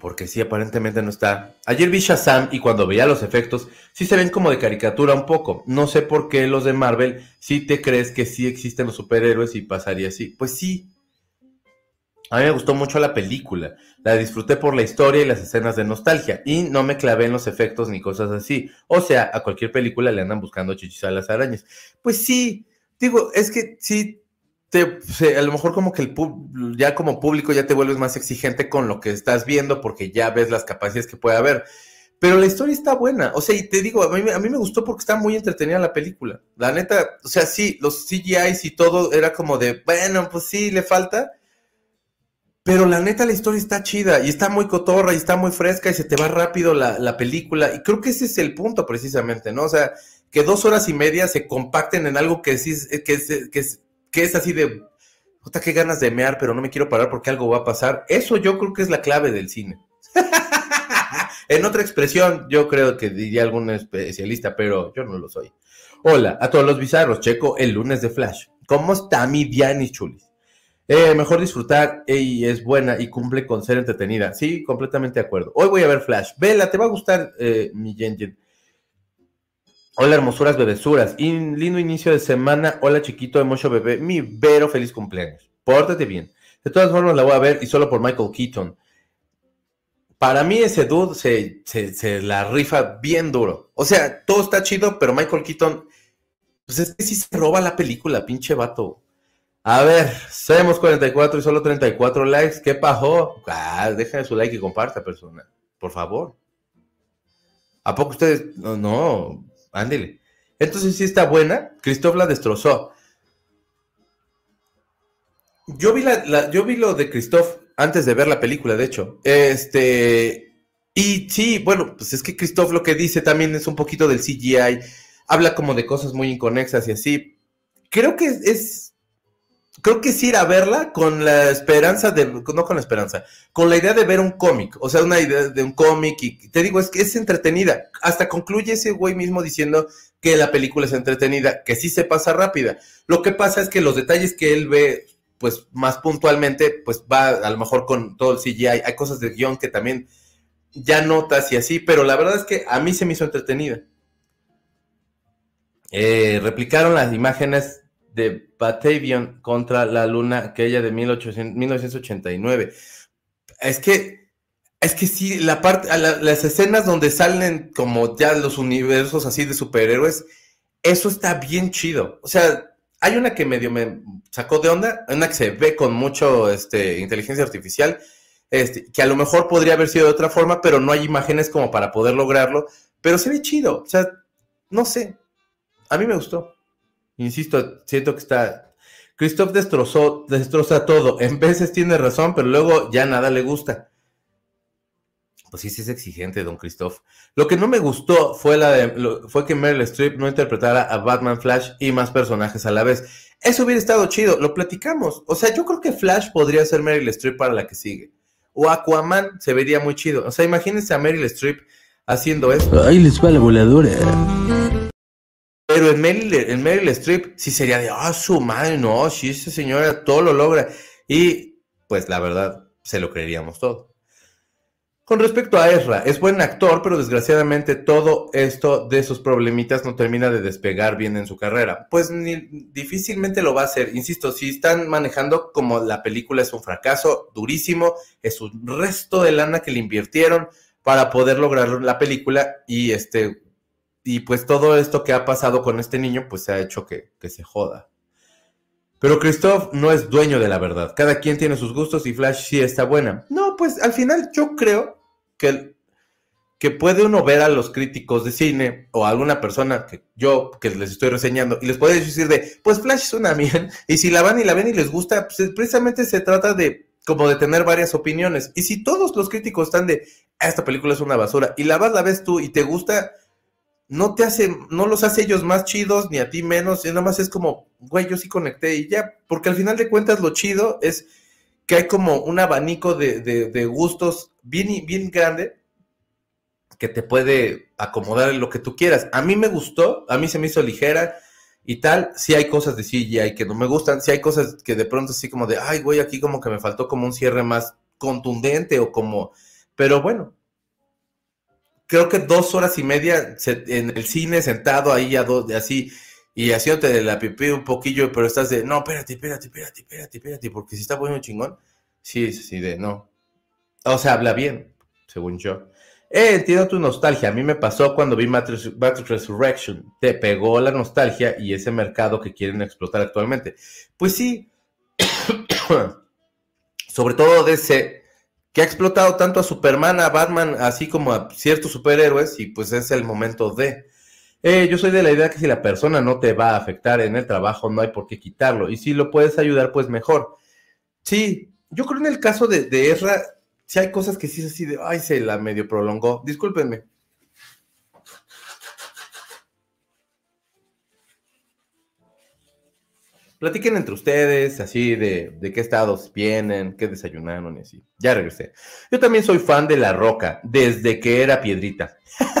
Porque sí, aparentemente no está. Ayer vi Shazam y cuando veía los efectos, sí se ven como de caricatura un poco. No sé por qué los de Marvel sí te crees que sí existen los superhéroes y pasaría así. Pues sí. A mí me gustó mucho la película. La disfruté por la historia y las escenas de nostalgia. Y no me clavé en los efectos ni cosas así. O sea, a cualquier película le andan buscando chichis a las arañas. Pues sí. Digo, es que sí. Te, a lo mejor como que el ya como público ya te vuelves más exigente con lo que estás viendo porque ya ves las capacidades que puede haber. Pero la historia está buena. O sea, y te digo, a mí, a mí me gustó porque está muy entretenida la película. La neta, o sea, sí, los CGIs y todo era como de, bueno, pues sí, le falta. Pero la neta, la historia está chida y está muy cotorra y está muy fresca y se te va rápido la, la película. Y creo que ese es el punto precisamente, ¿no? O sea, que dos horas y media se compacten en algo que, sí, que, es, que, es, que es así de, puta, qué ganas de mear, pero no me quiero parar porque algo va a pasar. Eso yo creo que es la clave del cine. en otra expresión, yo creo que diría algún especialista, pero yo no lo soy. Hola a todos los bizarros, checo el lunes de Flash. ¿Cómo está mi Dianis Chulis? Eh, mejor disfrutar y es buena y cumple con ser entretenida. Sí, completamente de acuerdo. Hoy voy a ver Flash. Vela, te va a gustar eh, mi Yen Hola, hermosuras bebesuras. lindo inicio de semana. Hola, chiquito de Mocho Bebé. Mi Vero, feliz cumpleaños. Pórtate bien. De todas formas, la voy a ver y solo por Michael Keaton. Para mí, ese dude se, se la rifa bien duro. O sea, todo está chido, pero Michael Keaton, pues es que sí se roba la película, pinche vato. A ver, somos 44 y solo 34 likes. ¿Qué pasó? Ah, déjenme su like y comparta, persona. Por favor. ¿A poco ustedes? No, no, ándele. Entonces sí está buena. Christoph la destrozó. Yo vi, la, yo vi lo de Christoph antes de ver la película, de hecho. Este. Y sí, bueno, pues es que Christoph lo que dice también es un poquito del CGI. Habla como de cosas muy inconexas y así. Creo que es creo que es ir a verla con la esperanza de, no con la esperanza, con la idea de ver un cómic, o sea, una idea de un cómic y te digo, es que es entretenida. Hasta concluye ese güey mismo diciendo que la película es entretenida, que sí se pasa rápida. Lo que pasa es que los detalles que él ve, pues más puntualmente, pues va a lo mejor con todo el CGI, hay cosas de guion que también ya notas y así, pero la verdad es que a mí se me hizo entretenida. Eh, replicaron las imágenes de Batavian contra la luna, aquella de 1989. Es que, es que sí, la parte, las escenas donde salen como ya los universos así de superhéroes, eso está bien chido. O sea, hay una que medio me sacó de onda, una que se ve con mucho este, inteligencia artificial, este, que a lo mejor podría haber sido de otra forma, pero no hay imágenes como para poder lograrlo, pero se ve chido. O sea, no sé, a mí me gustó. Insisto, siento que está. Christoph destrozó, destroza todo. En veces tiene razón, pero luego ya nada le gusta. Pues sí, sí es exigente, don Christoph. Lo que no me gustó fue, la de, fue que Meryl Streep no interpretara a Batman Flash y más personajes a la vez. Eso hubiera estado chido, lo platicamos. O sea, yo creo que Flash podría ser Meryl Streep para la que sigue. O Aquaman se vería muy chido. O sea, imagínense a Meryl Streep haciendo esto. Ahí les va la voladora. Pero en Meryl, en Meryl Streep sí sería de, ah, su madre, no, si esa señora todo lo logra. Y pues la verdad, se lo creeríamos todo. Con respecto a Ezra, es buen actor, pero desgraciadamente todo esto de sus problemitas no termina de despegar bien en su carrera. Pues ni, difícilmente lo va a hacer. Insisto, si están manejando como la película es un fracaso durísimo, es un resto de lana que le invirtieron para poder lograr la película y este y pues todo esto que ha pasado con este niño, pues se ha hecho que, se joda. Pero Christoph no es dueño de la verdad. Cada quien tiene sus gustos y Flash sí está buena. No, pues al final yo creo que, que puede uno ver a los críticos de cine o a alguna persona que yo que les estoy reseñando y les puede decir de, pues Flash es una bien. Y si la van y la ven y les gusta, pues precisamente se trata de como de tener varias opiniones. Y si todos los críticos están de, esta película es una basura y la vas, la ves tú y te gusta, no te hace, no los hace ellos más chidos, ni a ti menos, y nada más es como, güey, yo sí conecté y ya, porque al final de cuentas lo chido es que hay como un abanico de, de, gustos bien, bien grande que te puede acomodar en lo que tú quieras. A mí me gustó, a mí se me hizo ligera y tal, si hay cosas de sí hay que no me gustan, si hay cosas que de pronto así como de, ay, güey, aquí como que me faltó como un cierre más contundente o como, pero bueno, creo que dos horas y media en el cine sentado ahí a dos, así, y haciéndote de la pipí un poquillo, pero estás de, no, espérate, espérate, espérate, espérate, espérate, porque si está bueno chingón, sí, sí, de, no. O sea, habla bien, según yo. Eh, entiendo tu nostalgia. A mí me pasó cuando vi Matrix, Resurrection. Te pegó la nostalgia y ese mercado que quieren explotar actualmente. Pues sí. Sobre todo ese que ha explotado tanto a Superman, a Batman, así como a ciertos superhéroes, y pues es el momento de... Eh, yo soy de la idea que si la persona no te va a afectar en el trabajo, no hay por qué quitarlo. Y si lo puedes ayudar, pues mejor. Sí, yo creo en el caso de, Ezra, si hay cosas que sí es así de, ay, se la medio prolongó. Discúlpenme. Platiquen entre ustedes, así de, de qué estados vienen, qué desayunaron y así. Ya regresé. Yo también soy fan de La Roca, desde que era piedrita.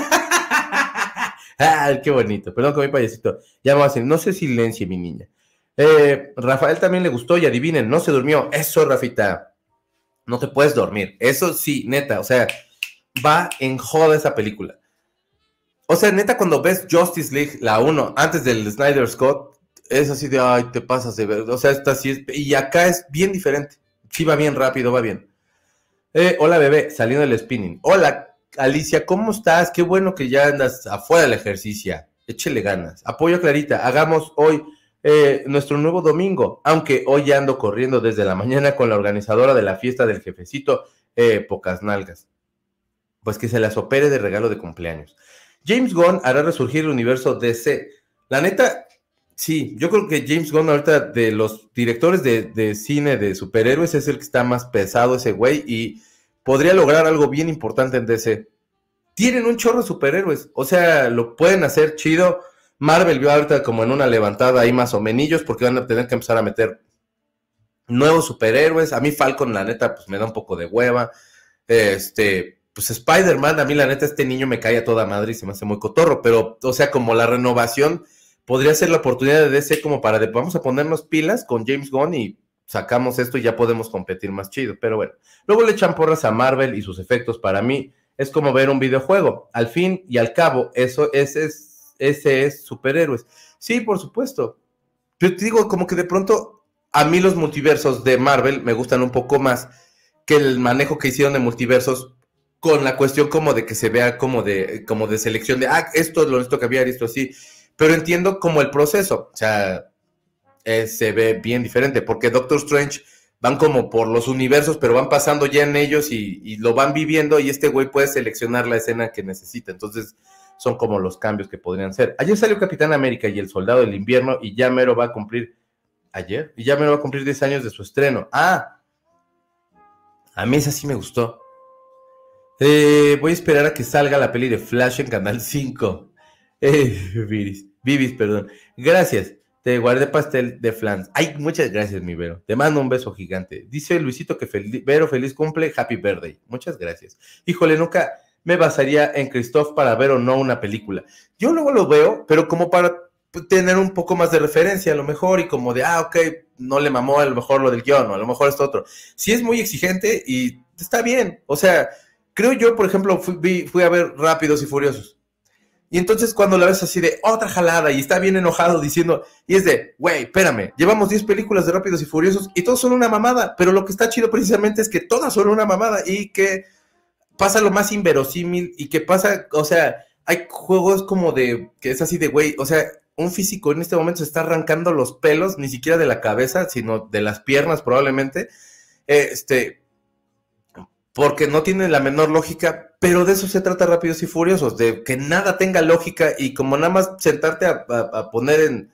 Ay, qué bonito. Perdón que mi payasito. Ya me va a decir, no se silencie, mi niña. Eh, Rafael también le gustó y adivinen, no se durmió. Eso, Rafita. No te puedes dormir. Eso sí, neta. O sea, va en joda esa película. O sea, neta, cuando ves Justice League, la 1, antes del Snyder Scott, es así de, ay, te pasas de ver. O sea, esta sí es. Y acá es bien diferente. Sí, va bien rápido, va bien. Eh, hola, bebé, saliendo del spinning. Hola, Alicia, ¿cómo estás? Qué bueno que ya andas afuera del ejercicio. Échele ganas. Apoyo a Clarita. Hagamos hoy eh, nuestro nuevo domingo. Aunque hoy ya ando corriendo desde la mañana con la organizadora de la fiesta del jefecito, eh, Pocas Nalgas. Pues que se las opere de regalo de cumpleaños. James Gunn hará resurgir el universo DC. La neta, Sí, yo creo que James Gunn ahorita de los directores de, cine de superhéroes es el que está más pesado ese güey y podría lograr algo bien importante en DC. Tienen un chorro de superhéroes, o sea, lo pueden hacer chido. Marvel vio ahorita como en una levantada ahí más o menos porque van a tener que empezar a meter nuevos superhéroes. A mí Falcon, la neta, pues me da un poco de hueva. Este, pues Spider-Man, a mí la neta este niño me cae a toda madre y se me hace muy cotorro, pero, o sea, como la renovación podría ser la oportunidad de DC como para de, vamos a ponernos pilas con James Gunn y sacamos esto y ya podemos competir más chido. Pero bueno, luego le echan porras a Marvel y sus efectos para mí es como ver un videojuego. Al fin y al cabo, eso ese es, ese es superhéroes. Sí, por supuesto. Pero te digo, como que de pronto a mí los multiversos de Marvel me gustan un poco más que el manejo que hicieron de multiversos con la cuestión como de que se vea como de, como de selección de, ah, esto es lo que había, esto así pero entiendo como el proceso, o sea, eh, se ve bien diferente, porque Doctor Strange van como por los universos, pero van pasando ya en ellos y, lo van viviendo y este güey puede seleccionar la escena que necesita, entonces son como los cambios que podrían ser. Ayer salió Capitán América y el Soldado del Invierno y ya mero va a cumplir, ayer, y ya mero va a cumplir 10 años de su estreno. Ah, a mí esa sí me gustó. Eh, voy a esperar a que salga la peli de Flash en Canal 5. Eh, Viris. Vivis, perdón. Gracias. Te guardé pastel de flans. Ay, muchas gracias, mi Vero. Te mando un beso gigante. Dice Luisito que Vero, feliz cumple, happy birthday. Muchas gracias. Híjole, nunca me basaría en Christoph para ver o no una película. Yo luego lo veo, pero como para tener un poco más de referencia a lo mejor y como de, ah, ok, no le mamó a lo mejor lo del guion o a lo mejor esto otro. Si es muy exigente y está bien. O sea, creo yo, por ejemplo, fui, fui a ver Rápidos y Furiosos y entonces cuando la ves así de otra jalada y está bien enojado diciendo, y es de, güey, espérame, llevamos 10 películas de Rápidos y Furiosos y todos son una mamada, pero lo que está chido precisamente es que todas son una mamada y que pasa lo más inverosímil y que pasa, o sea, hay juegos como de, que es así de, güey, o sea, un físico en este momento se está arrancando los pelos, ni siquiera de la cabeza, sino de las piernas probablemente, este, porque no tiene la menor lógica, pero de eso se trata Rápidos y Furiosos, de que nada tenga lógica y como nada más sentarte a, poner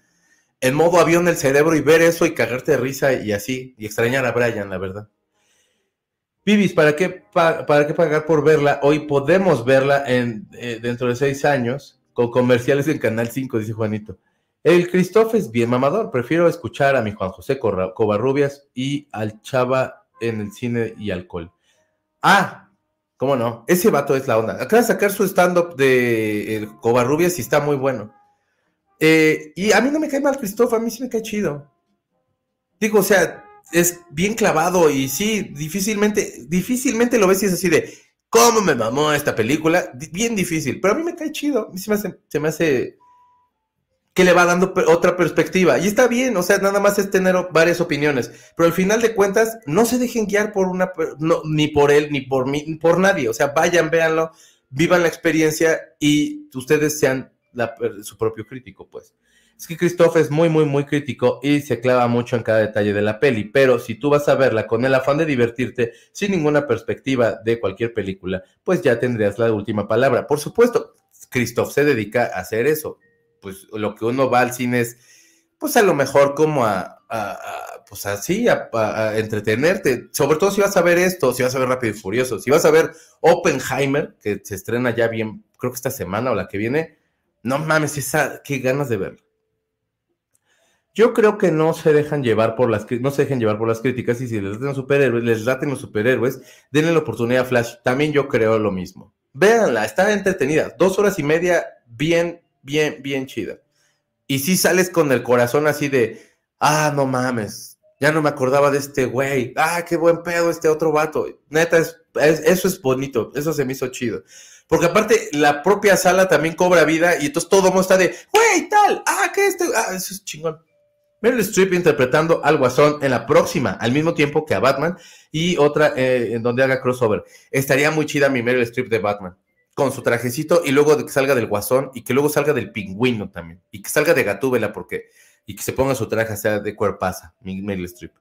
en, modo avión el cerebro y ver eso y cagarte de risa y así, y extrañar a Brian, la verdad. Vivis, ¿para qué, para qué pagar por verla? Hoy podemos verla en, eh, dentro de seis años con comerciales en Canal 5, dice Juanito. El Christoph es bien mamador, prefiero escuchar a mi Juan José Covarrubias y al Chava en el cine y alcohol. Ah, ¿cómo no? Ese vato es la onda. Acaba de sacar su stand-up de el Covarrubias y está muy bueno. Eh, y a mí no me cae mal Cristóbal, a mí sí me cae chido. Digo, o sea, es bien clavado y sí, difícilmente, difícilmente lo ves y es así de, ¿cómo me mamó esta película? Bien difícil, pero a mí me cae chido, a mí se me hace, se me hace que le va dando otra perspectiva. Y está bien, o sea, nada más es tener varias opiniones. Pero al final de cuentas, no se dejen guiar por una, ni por él, ni por mí, por nadie. O sea, vayan, véanlo, vivan la experiencia y ustedes sean su propio crítico, pues. Es que Christoph es muy, muy, muy crítico y se clava mucho en cada detalle de la peli, pero si tú vas a verla con el afán de divertirte, sin ninguna perspectiva de cualquier película, pues ya tendrías la última palabra. Por supuesto, Christoph se dedica a hacer eso, pues lo que uno va al cine es, pues a lo mejor como a, pues así, a, entretenerte. Sobre todo si vas a ver esto, si vas a ver Rápido y Furioso, si vas a ver Oppenheimer, que se estrena ya bien, creo que esta semana o la que viene, no mames, esa, qué ganas de verla. Yo creo que no se dejan llevar por las no se dejen llevar por las críticas y si les laten los superhéroes, les laten los superhéroes, denle la oportunidad a Flash. También yo creo lo mismo. Véanla, está entretenida. Dos horas y media, bien, bien, bien chida. Y si sales con el corazón así de, ah, no mames, ya no me acordaba de este güey. Ah, qué buen pedo este otro vato. Neta, es, eso es bonito, eso se me hizo chido. Porque aparte, la propia sala también cobra vida y entonces todo el mundo está de, güey, tal, ah, ¿qué este? Ah, eso es chingón. Meryl Streep interpretando al Guasón en la próxima, al mismo tiempo que a Batman, y otra eh, en donde haga crossover. Estaría muy chida mi Meryl Streep de Batman, con su trajecito y luego de que salga del Guasón y que luego salga del pingüino también, y que salga de Gatúbela porque, y que se ponga su traje sea de cuerpaza, Meryl Streep.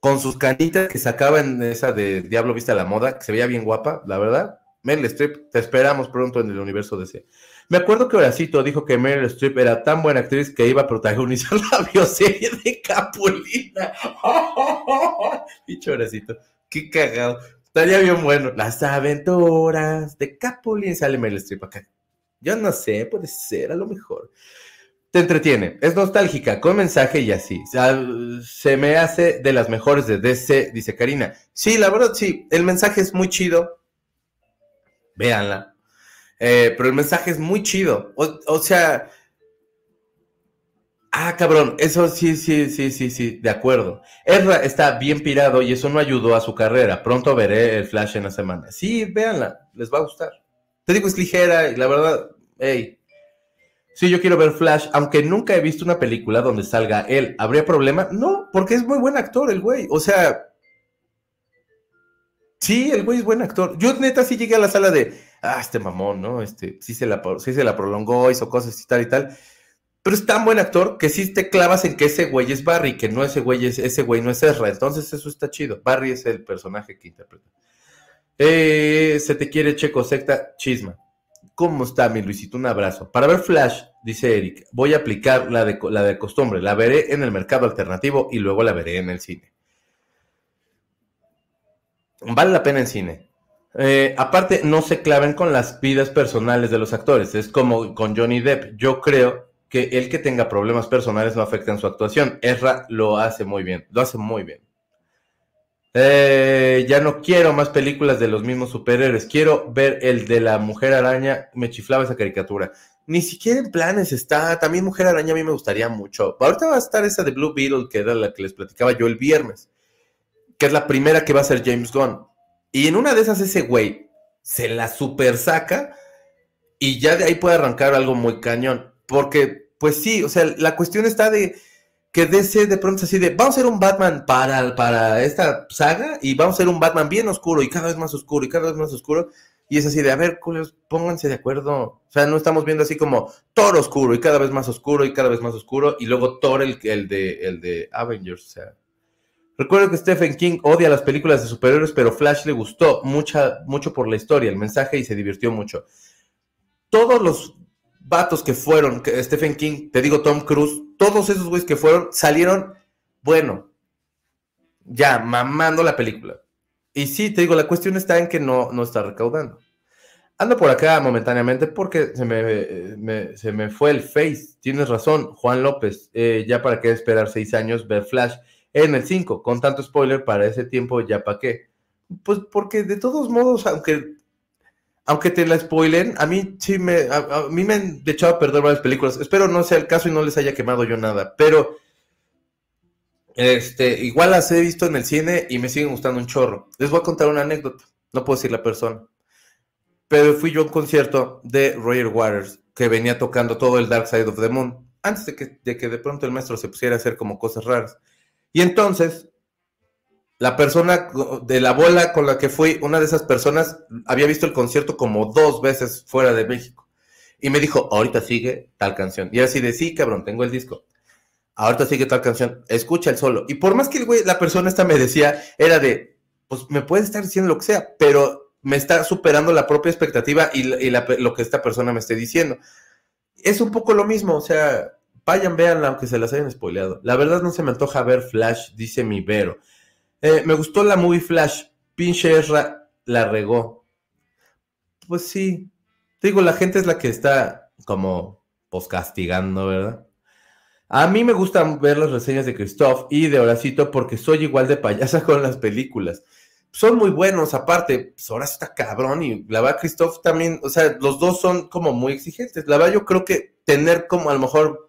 Con sus canitas que sacaba en esa de Diablo Vista a la Moda, que se veía bien guapa, la verdad. Meryl Streep, te esperamos pronto en el universo ese. Me acuerdo que Horacito dijo que Meryl Streep era tan buena actriz que iba a protagonizar la bioserie de Capulina. Dicho Horacito, qué cagado. Estaría bien bueno. Las aventuras de Capulina. Sale Meryl Streep acá. Yo no sé, puede ser, a lo mejor. Te entretiene, es nostálgica, con mensaje y así. se me hace de las mejores de DC, dice Karina. Sí, la verdad, sí. El mensaje es muy chido. Véanla eh, pero el mensaje es muy chido. O, sea. Ah, cabrón, eso sí, sí, sí, sí, sí, de acuerdo. Ezra está bien pirado y eso no ayudó a su carrera. Pronto veré el Flash en la semana. Sí, véanla, les va a gustar. Te digo, es ligera y la verdad, hey. Sí, yo quiero ver Flash, aunque nunca he visto una película donde salga él. ¿Habría problema? No, porque es muy buen actor el güey. O sea, sí, el güey es buen actor. Yo neta sí llegué a la sala de, ah, este mamón, ¿no? Este, sí se la, sí se la prolongó, hizo cosas y tal y tal. Pero es tan buen actor que sí te clavas en que ese güey es Barry, que no ese güey es, ese güey no es Ezra. Entonces eso está chido. Barry es el personaje que interpreta. Eh, se te quiere Checo Secta, chisma. ¿Cómo está mi Luisito? Un abrazo. Para ver Flash, dice Eric, voy a aplicar la de, la de costumbre. La veré en el mercado alternativo y luego la veré en el cine. Vale la pena en cine. Eh, aparte, no se claven con las vidas personales de los actores. Es como con Johnny Depp. Yo creo que el que tenga problemas personales no afecta en su actuación. Ezra lo hace muy bien. Lo hace muy bien. Eh, ya no quiero más películas de los mismos superhéroes. Quiero ver el de la Mujer Araña. Me chiflaba esa caricatura. Ni siquiera en planes está. También Mujer Araña a mí me gustaría mucho. Ahorita va a estar esa de Blue Beetle, que era la que les platicaba yo el viernes. Que es la primera que va a ser James Gunn. Y en una de esas ese güey se la super saca y ya de ahí puede arrancar algo muy cañón. Porque, pues sí, o sea, la cuestión está de que DC de pronto es así de, vamos a hacer un Batman para, para esta saga y vamos a hacer un Batman bien oscuro y cada vez más oscuro y cada vez más oscuro. Y es así de, a ver, culos, pónganse de acuerdo. O sea, no estamos viendo así como Thor oscuro y cada vez más oscuro y cada vez más oscuro y luego Thor el, el, de, el de Avengers. O sea, Recuerdo que Stephen King odia las películas de superhéroes, pero Flash le gustó mucha, mucho por la historia, el mensaje y se divirtió mucho. Todos los vatos que fueron, Stephen King, te digo Tom Cruise, todos esos güeyes que fueron salieron, bueno, ya, mamando la película. Y sí, te digo, la cuestión está en que no, no está recaudando. Ando por acá momentáneamente porque se me, se me fue el face. Tienes razón, Juan López. Eh, ya para qué esperar seis años ver Flash en el 5, con tanto spoiler para ese tiempo, ya para qué. Pues porque de todos modos, aunque, aunque te la spoilen, a mí sí me, a, mí me han echado a perder varias películas. Espero no sea el caso y no les haya quemado yo nada, pero este, igual las he visto en el cine y me siguen gustando un chorro. Les voy a contar una anécdota, no puedo decir la persona. Pero fui yo a un concierto de Roger Waters que venía tocando todo el Dark Side of the Moon, antes de que, de que de pronto el maestro se pusiera a hacer como cosas raras. Y entonces, la persona de la bola con la que fui, una de esas personas, había visto el concierto como dos veces fuera de México. Y me dijo, ahorita sigue tal canción. Y así de, sí, cabrón, tengo el disco. Ahorita sigue tal canción, escucha el solo. Y por más que el güey, la persona esta me decía, era de, pues me puede estar diciendo lo que sea, pero me está superando la propia expectativa y, lo que esta persona me esté diciendo. Es un poco lo mismo, o sea, Vayan, véanla, aunque se las hayan spoileado. La verdad no se me antoja ver Flash, dice mi Vero. Eh, me gustó la movie Flash. Pinche Ezra la regó. Pues sí. Digo, la gente es la que está como pues castigando, ¿verdad? A mí me gustan ver las reseñas de Christoph y de Horacito porque soy igual de payasa con las películas. Son muy buenos, aparte, pues Horacio está cabrón y la verdad Christoph también, o sea, los dos son como muy exigentes. La verdad yo creo que tener como a lo mejor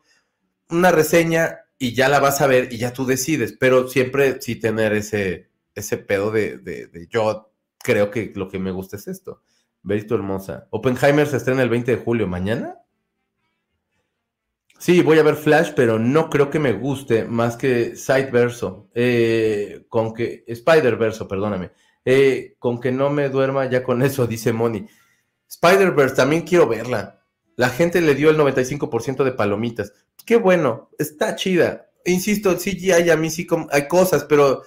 una reseña y ya la vas a ver y ya tú decides, pero siempre sí tener ese, ese pedo de, de, yo creo que lo que me gusta es esto. Verito hermosa. Oppenheimer se estrena el 20 de julio, ¿mañana? Sí, voy a ver Flash, pero no creo que me guste más que Side Verso. Eh, con que. Spider Verso, perdóname. Eh, con que no me duerma ya con eso, dice Moni. Spider-Verse, también quiero verla. La gente le dio el 95% de palomitas. Qué bueno, está chida. Insisto, sí, hay a mí sí hay cosas, pero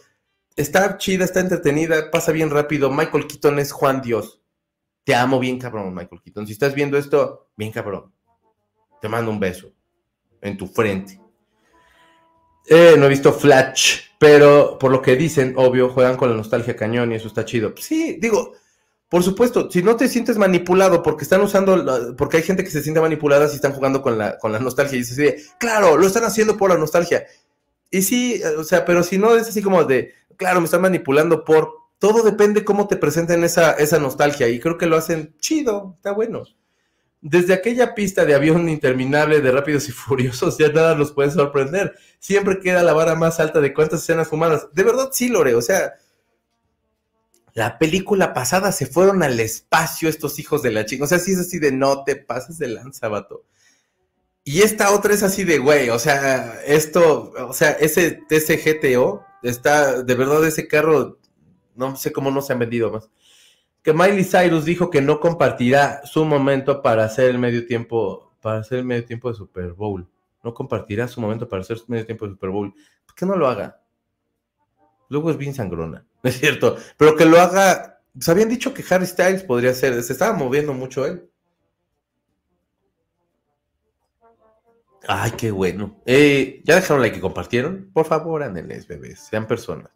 está chida, está entretenida, pasa bien rápido. Michael Keaton es Juan Dios. Te amo bien cabrón, Michael Keaton. Si estás viendo esto, bien cabrón. Te mando un beso en tu frente. Eh, no he visto Flash, pero por lo que dicen, obvio, juegan con la nostalgia cañón y eso está chido. Sí, digo, por supuesto, si no te sientes manipulado porque están usando, porque hay gente que se siente manipulada si están jugando con la, con la nostalgia y dices, claro, lo están haciendo por la nostalgia. Y sí, o sea, pero si no es así como de, claro, me están manipulando por, todo depende cómo te presenten esa, esa nostalgia y creo que lo hacen chido, está bueno desde aquella pista de avión interminable de Rápidos y Furiosos ya nada nos puede sorprender. Siempre queda la vara más alta de cuántas escenas fumadas. De verdad, sí, Lore, o sea, la película pasada se fueron al espacio estos hijos de la chica. O sea, sí es así de no te pases de lanza, vato. Y esta otra es así de, güey, o sea, esto, o sea, ese TCGTO está, de verdad, ese carro, no sé cómo no se han vendido más que Miley Cyrus dijo que no compartirá su momento para hacer el medio tiempo, para hacer el medio tiempo de Super Bowl. No compartirá su momento para hacer el medio tiempo de Super Bowl. ¿Por qué no lo haga? Luego es bien sangrona, es cierto. Pero que lo haga. Se habían dicho que Harry Styles podría ser. Se estaba moviendo mucho él. Ay, qué bueno. Eh, ¿Ya dejaron like y compartieron? Por favor, ándenles, bebés. Sean personas.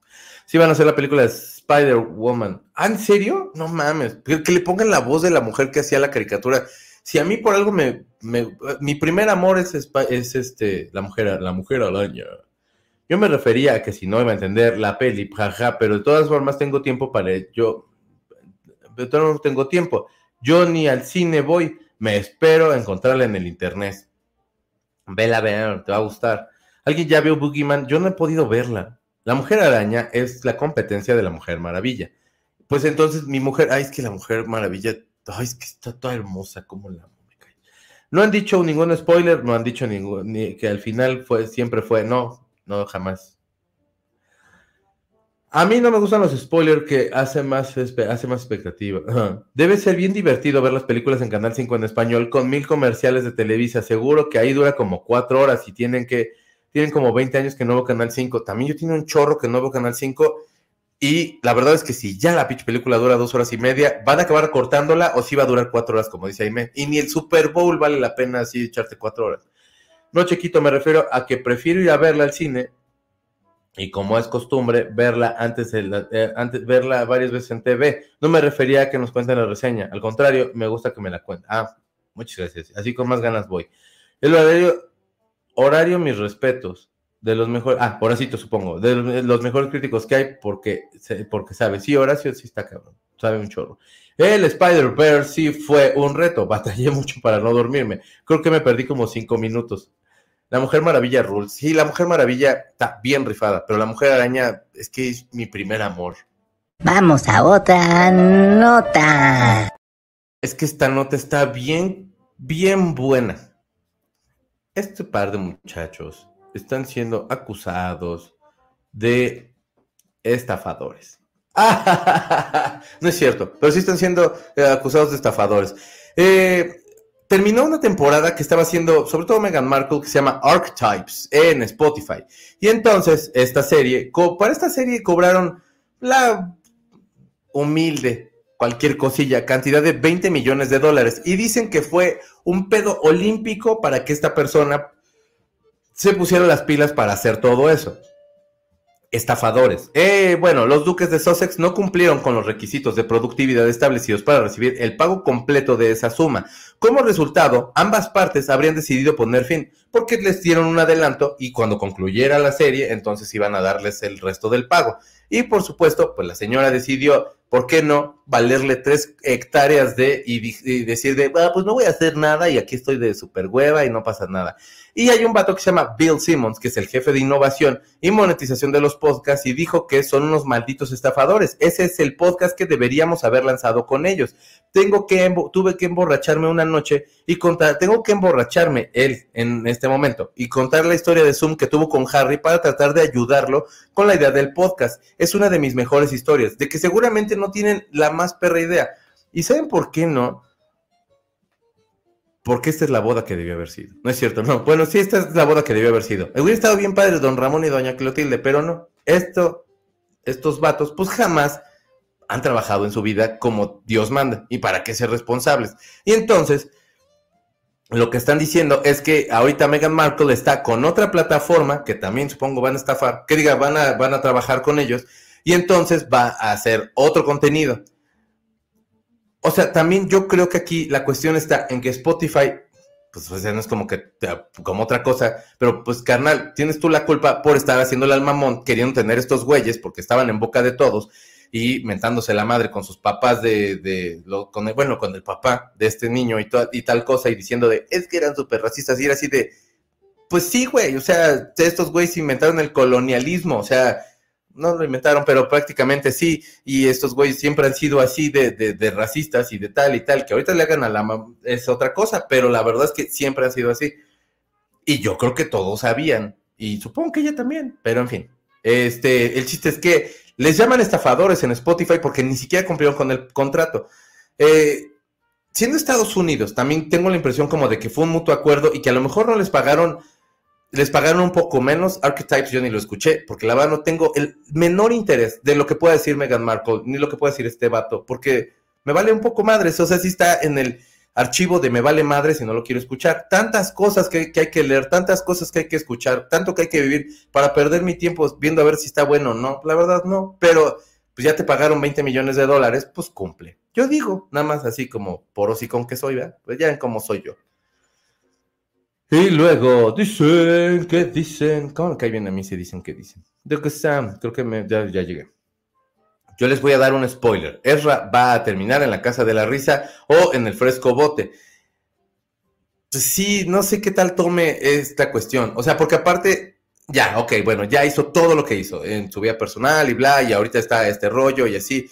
Si van a hacer la película de Spider-Woman. ¿Ah, en serio? No mames. Que, le pongan la voz de la mujer que hacía la caricatura. Si a mí por algo me. mi primer amor es, es este. La mujer, la mujer araña. Yo me refería a que si no iba a entender la peli, jaja, pero de todas formas tengo tiempo para. Yo. De todas formas tengo tiempo. Yo ni al cine voy. Me espero encontrarla en el internet. Vela a ver, te va a gustar. ¿Alguien ya vio Boogeyman? Yo no he podido verla. La mujer araña es la competencia de la mujer maravilla. Pues entonces mi mujer, ay, es que la mujer maravilla, ay, es que está toda hermosa como la no han dicho ningún spoiler, no han dicho ningún, ni que al final fue, siempre fue, no, no, jamás. A mí no me gustan los spoilers que hace más, hace más expectativa. Debe ser bien divertido ver las películas en Canal 5 en español con mil comerciales de Televisa. Seguro que ahí dura como cuatro horas y tienen que, tienen como 20 años que no veo Canal 5. También yo tengo un chorro que no veo Canal 5. Y la verdad es que si ya la pitch película dura dos horas y media, van a acabar cortándola o si va a durar cuatro horas, como dice Aime. Y ni el Super Bowl vale la pena así echarte cuatro horas. No, chiquito, me refiero a que prefiero ir a verla al cine y como es costumbre, verla antes, de eh, antes verla varias veces en TV. No me refería a que nos cuenten la reseña, al contrario, me gusta que me la cuenten. Ah, muchas gracias. Así con más ganas voy. El horario, horario mis respetos. De los mejores, ah, Horacito supongo, de los mejores críticos que hay porque, porque sabe, sí, Horacio sí está cabrón, sabe un chorro. El Spider-Bear sí fue un reto, batallé mucho para no dormirme, creo que me perdí como cinco minutos. La Mujer Maravilla rules. Sí, la Mujer Maravilla está bien rifada, pero la Mujer Araña es que es mi primer amor. Vamos a otra nota. Es que esta nota está bien, bien buena. Este par de muchachos están siendo acusados de estafadores. no es cierto, pero sí están siendo eh, acusados de estafadores. Eh, terminó una temporada que estaba haciendo, sobre todo Meghan Markle, que se llama Archetypes en Spotify. Y entonces, esta serie, para esta serie cobraron la humilde, cualquier cosilla, cantidad de 20 millones de dólares. Y dicen que fue un pedo olímpico para que esta persona se pusieron las pilas para hacer todo eso. Estafadores. Eh, bueno, los duques de Sussex no cumplieron con los requisitos de productividad establecidos para recibir el pago completo de esa suma. Como resultado, ambas partes habrían decidido poner fin, porque les dieron un adelanto y cuando concluyera la serie, entonces iban a darles el resto del pago. Y por supuesto, pues la señora decidió, ¿por qué no valerle tres hectáreas de y, decir de, ah, pues no voy a hacer nada y aquí estoy de super hueva y no pasa nada? Y hay un vato que se llama Bill Simmons, que es el jefe de innovación y monetización de los podcasts, y dijo que son unos malditos estafadores. Ese es el podcast que deberíamos haber lanzado con ellos. Tengo que, tuve que emborracharme una noche y contar, tengo que emborracharme él en este momento y contar la historia de Zoom que tuvo con Harry para tratar de ayudarlo con la idea del podcast. Es una de mis mejores historias, de que seguramente no tienen la más perra idea. ¿Y saben por qué no? porque esta es la boda que debió haber sido. No es cierto, no. Bueno, sí, esta es la boda que debió haber sido. Hubiera estado bien padre don Ramón y doña Clotilde, pero no. Esto, estos vatos, pues jamás han trabajado en su vida como Dios manda. ¿Y para qué ser responsables? Y entonces, lo que están diciendo es que ahorita Meghan Markle está con otra plataforma que también supongo van a estafar, que diga, van a, van a trabajar con ellos, y entonces va a hacer otro contenido. O sea, también yo creo que aquí la cuestión está en que Spotify, pues no es como que, como otra cosa, pero pues carnal, tienes tú la culpa por estar haciéndole al mamón, queriendo tener estos güeyes, porque estaban en boca de todos, y mentándose la madre con sus papás de, con el, bueno, con el papá de este niño y, y tal cosa, y diciendo de, es que eran súper racistas, y era así de, pues sí, güey, o sea, estos güeyes inventaron el colonialismo, o sea, no lo inventaron, pero prácticamente sí, y estos güeyes siempre han sido así de, de, racistas y de tal y tal, que ahorita le hagan a la es otra cosa, pero la verdad es que siempre han sido así. Y yo creo que todos sabían, y supongo que ella también, pero en fin. Este, el chiste es que les llaman estafadores en Spotify porque ni siquiera cumplieron con el contrato. Eh, siendo Estados Unidos, también tengo la impresión como de que fue un mutuo acuerdo y que a lo mejor no les pagaron les pagaron un poco menos. Archetypes yo ni lo escuché, porque la verdad no tengo el menor interés de lo que pueda decir Meghan Markle, ni lo que pueda decir este vato, porque me vale un poco madres. O sea, si está en el archivo de me vale madres si no lo quiero escuchar. Tantas cosas que, hay que leer, tantas cosas que hay que escuchar, tanto que hay que vivir para perder mi tiempo viendo a ver si está bueno o no. La verdad no, pero pues ya te pagaron 20 millones de dólares, pues cumple. Yo digo, nada más así como por con que soy, ¿verdad? Pues ya cómo soy yo. Y luego dicen que dicen. ¿Cómo que viene a mí si dicen que dicen? De que Sam, creo que me, ya, llegué. Yo les voy a dar un spoiler. Ezra va a terminar en la casa de la risa o en el fresco bote. Pues sí, no sé qué tal tome esta cuestión. O sea, porque aparte, ya, ok, bueno, ya hizo todo lo que hizo en su vida personal y bla, y ahorita está este rollo y así.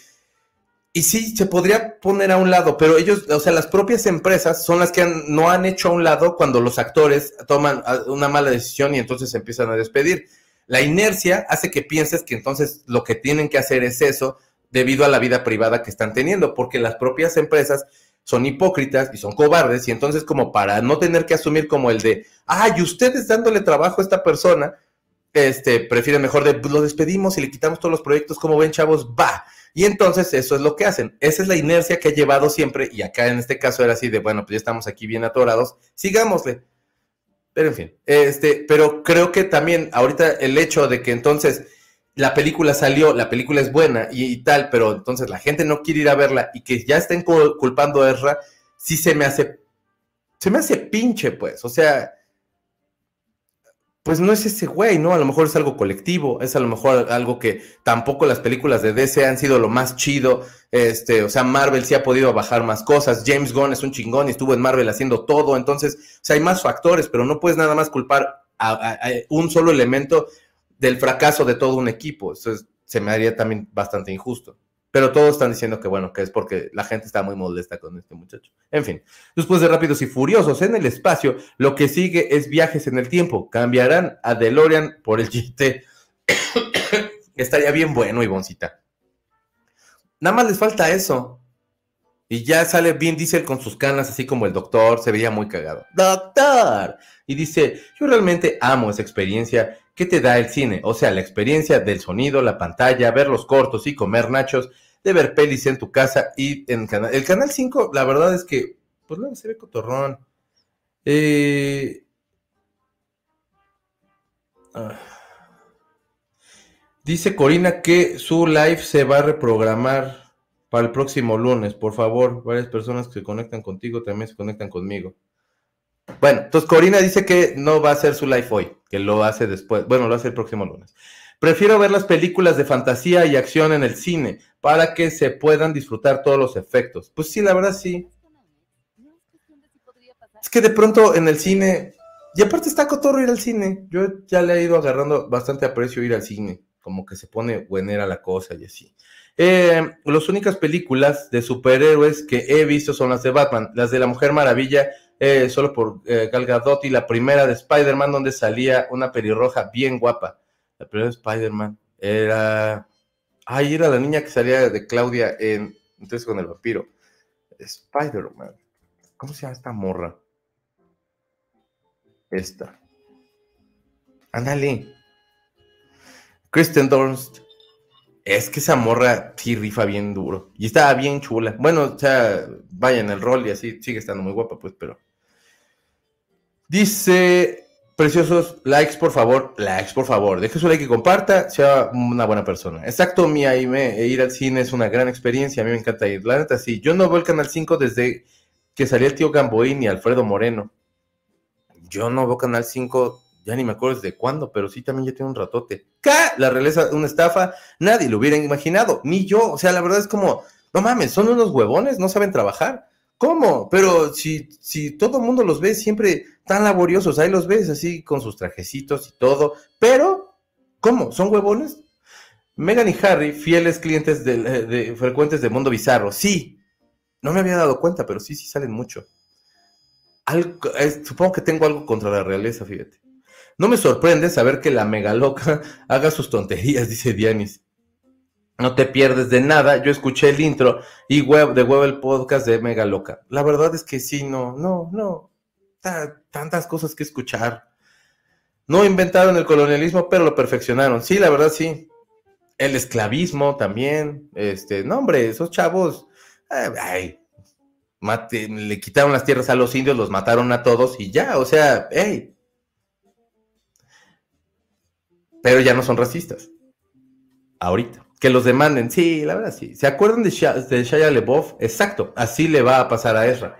Y sí, se podría poner a un lado, pero ellos, o sea, las propias empresas son las que no han hecho a un lado cuando los actores toman ah, una mala decisión y entonces se empiezan a despedir. La inercia hace que pienses que entonces lo que tienen que hacer es eso debido a la vida privada que están teniendo, porque las propias empresas son hipócritas y son cobardes y entonces como para no tener que asumir como el de, ay, ustedes dándole trabajo a esta persona, este, prefieren mejor de, lo despedimos y le quitamos todos los proyectos, como ven chavos, va y entonces eso es lo que hacen. Esa es la inercia que ha llevado siempre, y acá en este caso era así de, bueno, pues ya estamos aquí bien atorados, sigámosle. Pero en fin, este, pero creo que también ahorita el hecho de que entonces la película salió, la película es buena y, tal, pero entonces la gente no quiere ir a verla y que ya estén culpando a Ezra, sí se me hace, se me hace pinche, pues, o sea, pues no es ese güey, ¿no? A lo mejor es algo colectivo, es a lo mejor algo que tampoco las películas de DC han sido lo más chido, este, o sea, Marvel sí ha podido bajar más cosas, James Gunn es un chingón y estuvo en Marvel haciendo todo, entonces, o sea, hay más factores, pero no puedes nada más culpar a, un solo elemento del fracaso de todo un equipo, eso se me haría también bastante injusto. Pero todos están diciendo que bueno, que es porque la gente está muy molesta con este muchacho. En fin, después de Rápidos y Furiosos en el espacio, lo que sigue es viajes en el tiempo. Cambiarán a DeLorean por el GT. Estaría bien bueno, Ivoncita. Nada más les falta eso. Y ya sale Vin Diesel con sus canas, así como el doctor, se veía muy cagado. ¡Doctor! Y dice, yo realmente amo esa experiencia que te da el cine, o sea, la experiencia del sonido, la pantalla, ver los cortos y comer nachos, de ver pelis en tu casa y en canal. El canal 5, la verdad es que, pues luego se ve cotorrón. Eh, Ah. Dice Corina que su live se va a reprogramar para el próximo lunes. Por favor, varias personas que se conectan contigo también se conectan conmigo. Bueno, entonces Corina dice que no va a hacer su live hoy, que lo hace después. Bueno, lo hace el próximo lunes. Prefiero ver las películas de fantasía y acción en el cine para que se puedan disfrutar todos los efectos. Pues sí, la verdad sí. Es que de pronto en el cine, y aparte está cotorro ir al cine. Yo ya le he ido agarrando bastante aprecio ir al cine, como que se pone buenera la cosa y así. Eh, las únicas películas de superhéroes que he visto son las de Batman, las de la Mujer Maravilla, eh, solo por eh, Gal Gadot y la primera de Spider-Man donde salía una pelirroja bien guapa. La primera de Spider-Man era... Ay, era la niña que salía de Claudia en... Entonces con el vampiro. Spider-Man. ¿Cómo se llama esta morra? Esta. Ándale. Kristen Dunst. Es que esa morra sí rifa bien duro. Y estaba bien chula. Bueno, o sea, vaya en el rol y así sigue estando muy guapa, pues, pero. Dice. Preciosos, likes por favor, likes por favor. Deje su like y comparta, sea una buena persona. Exacto, Mía, y me, ir al cine es una gran experiencia, a mí me encanta ir. La neta, sí, yo no veo el Canal 5 desde que salió el tío Gamboín y Alfredo Moreno. Yo no veo Canal 5 ya ni me acuerdo desde cuándo, pero sí también ya tiene un ratote. ¿Qué? La realeza, una estafa, nadie lo hubiera imaginado, ni yo. O sea, la verdad es como, no mames, son unos huevones, no saben trabajar. ¿Cómo? Pero si, si todo el mundo los ve siempre tan laboriosos, ahí los ves así con sus trajecitos y todo, pero, ¿cómo? ¿Son huevones? Megan y Harry, fieles clientes de, frecuentes de Mundo Bizarro, sí. No me había dado cuenta, pero sí, sí salen mucho. supongo que tengo algo contra la realeza, fíjate. No me sorprende saber que la mega loca haga sus tonterías, dice Dianis. No te pierdes de nada. Yo escuché el intro y web, de web el podcast de Mega Loca. La verdad es que sí, no, no, no. Tantas cosas que escuchar. No inventaron el colonialismo, pero lo perfeccionaron. Sí, la verdad sí. El esclavismo también. Este, no, hombre, esos chavos. Ay, le quitaron las tierras a los indios, los mataron a todos y ya, o sea, hey, pero ya no son racistas. Ahorita. Que los demanden. Sí, la verdad sí. ¿Se acuerdan de, Shia, de? Exacto. Así le va a pasar a Ezra.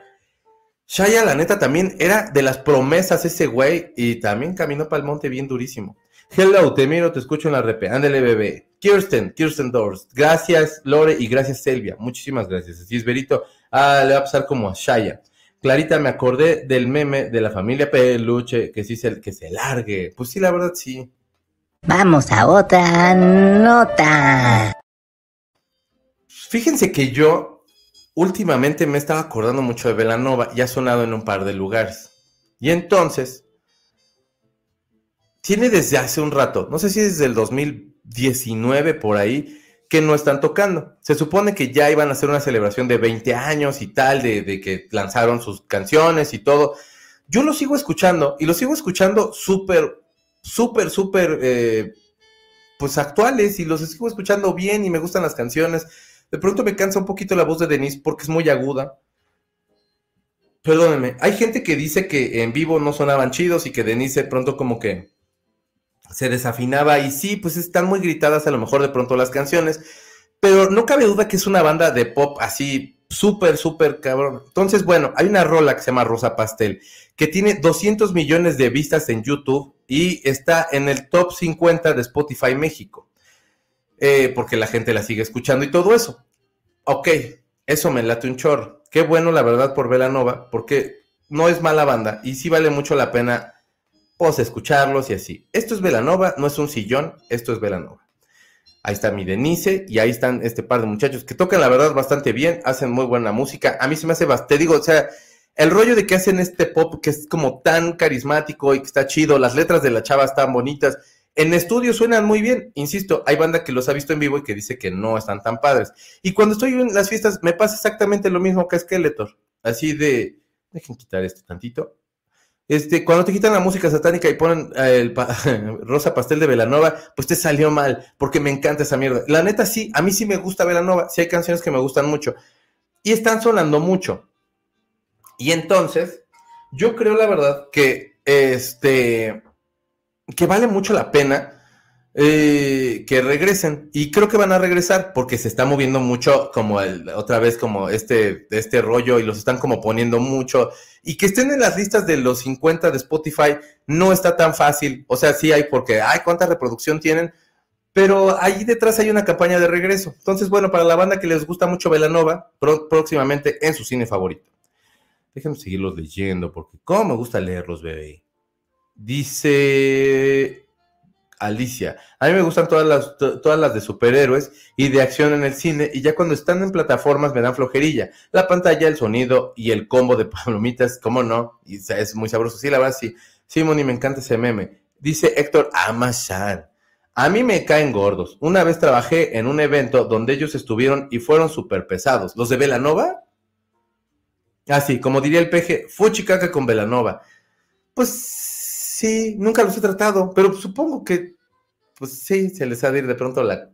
Shia, la neta, también era de las promesas ese güey y también caminó para el monte bien durísimo. Hello, te miro, te escucho en la repe. Ándele, bebé. Kirsten, Kirsten Doors. Gracias, Lore, y gracias, Selvia. Muchísimas gracias. Así es, Verito. Ah, le va a pasar como a Shaya. Clarita, me acordé del meme de la familia Peluche, que sí se, que se largue. Pues sí, la verdad, sí. Vamos a otra nota. Fíjense que yo últimamente me estaba acordando mucho de Velanova y ha sonado en un par de lugares. Y entonces, tiene desde hace un rato, no sé si desde el 2019 por ahí, que no están tocando. Se supone que ya iban a hacer una celebración de 20 años y tal, de, que lanzaron sus canciones y todo. Yo lo sigo escuchando y lo sigo escuchando súper súper, súper, eh, pues actuales y los sigo escuchando bien y me gustan las canciones. De pronto me cansa un poquito la voz de Denise porque es muy aguda. Perdónenme, hay gente que dice que en vivo no sonaban chidos y que Denise de pronto como que se desafinaba y sí, pues están muy gritadas a lo mejor de pronto las canciones, pero no cabe duda que es una banda de pop así súper, súper cabrón. Entonces, bueno, hay una rola que se llama Rosa Pastel, que tiene 200 millones de vistas en YouTube y está en el top 50 de Spotify México, eh, porque la gente la sigue escuchando y todo eso. Ok, eso me late un chorro. Qué bueno, la verdad, por Velanova, porque no es mala banda y sí vale mucho la pena, pues, escucharlos y así. Esto es Velanova, no es un sillón, esto es Velanova. Ahí está mi Denise y ahí están este par de muchachos que tocan la verdad bastante bien, hacen muy buena música. A mí se me hace bastante, te digo, o sea, el rollo de que hacen este pop que es como tan carismático y que está chido, las letras de la chava están bonitas. En estudio suenan muy bien, insisto, hay banda que los ha visto en vivo y que dice que no están tan padres. Y cuando estoy en las fiestas me pasa exactamente lo mismo que Skeletor, así de, dejen quitar esto tantito. Este, cuando te quitan la música satánica y ponen eh, el Rosa Pastel de Velanova, pues te salió mal, porque me encanta esa mierda. La neta sí, a mí sí me gusta Velanova, sí hay canciones que me gustan mucho. Y están sonando mucho. Y entonces, yo creo la verdad que este, que vale mucho la pena eh, que regresen. Y creo que van a regresar porque se está moviendo mucho como el, otra vez como este, este rollo y los están como poniendo mucho. Y que estén en las listas de los 50 de Spotify no está tan fácil. O sea, sí hay porque, ay, cuánta reproducción tienen. Pero ahí detrás hay una campaña de regreso. Entonces, bueno, para la banda que les gusta mucho Velanova, próximamente en su cine favorito. Déjenme seguirlos leyendo porque cómo me gusta leerlos, bebé. Dice Alicia, a mí me gustan todas las, todas las de superhéroes y de acción en el cine y ya cuando están en plataformas me dan flojerilla. La pantalla, el sonido y el combo de palomitas, ¿cómo no? Y es muy sabroso. Sí, la verdad, sí. Sí, Moni, me encanta ese meme. Dice Héctor Amazan. A mí me caen gordos. Una vez trabajé en un evento donde ellos estuvieron y fueron súper pesados. ¿Los de Velanova? Ah, sí, como diría el peje, fuchicaca con Velanova. Pues Sí, nunca los he tratado, pero supongo que, pues sí, se les ha de ir de pronto la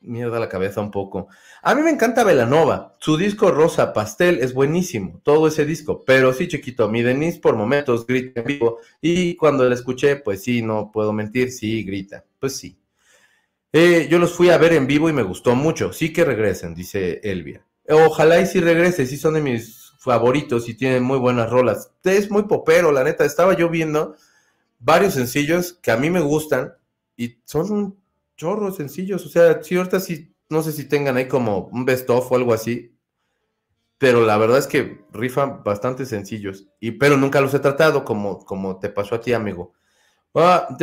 mierda a la cabeza un poco. A mí me encanta Velanova, su disco Rosa Pastel es buenísimo, todo ese disco, pero sí, chiquito, mi Denise por momentos grita en vivo y cuando la escuché, pues sí, no puedo mentir, sí, grita, pues sí. Eh, yo los fui a ver en vivo y me gustó mucho, sí que regresen, dice Elvia. Ojalá y si regrese, sí son de mis favoritos y tienen muy buenas rolas. Es muy popero, la neta, estaba yo viendo varios sencillos que a mí me gustan y son un chorro sencillos. O sea, si ahorita sí, no sé si tengan ahí como un best of o algo así, pero la verdad es que rifan bastante sencillos. Y, pero nunca los he tratado como, como te pasó a ti, amigo. Ah,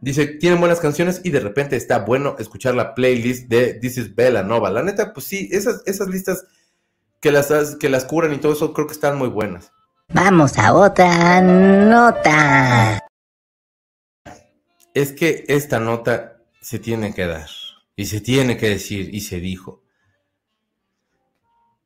Dice, tienen buenas canciones y de repente está bueno escuchar la playlist de This is Bella Nova. La neta, pues sí, esas, esas listas que las, que las curan y todo eso creo que están muy buenas. Vamos a otra nota. Es que esta nota se tiene que dar y se tiene que decir y se dijo.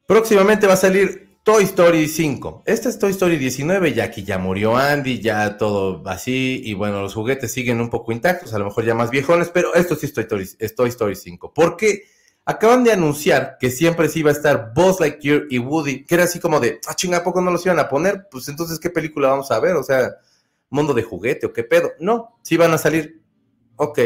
Próximamente va a salir Toy Story 5. Esta es Toy Story 19, ya que ya murió Andy, ya todo así, y bueno, los juguetes siguen un poco intactos, a lo mejor ya más viejones, pero esto sí es Toy Story, Toy Story 5. ¿Por qué? Acaban de anunciar que siempre sí iba a estar Buzz Lightyear y Woody, que era así como de, ah, chinga, ¿a poco no los iban a poner? Pues entonces, ¿qué película vamos a ver? O sea, mundo de juguete o qué pedo. No, sí van a salir. Ok.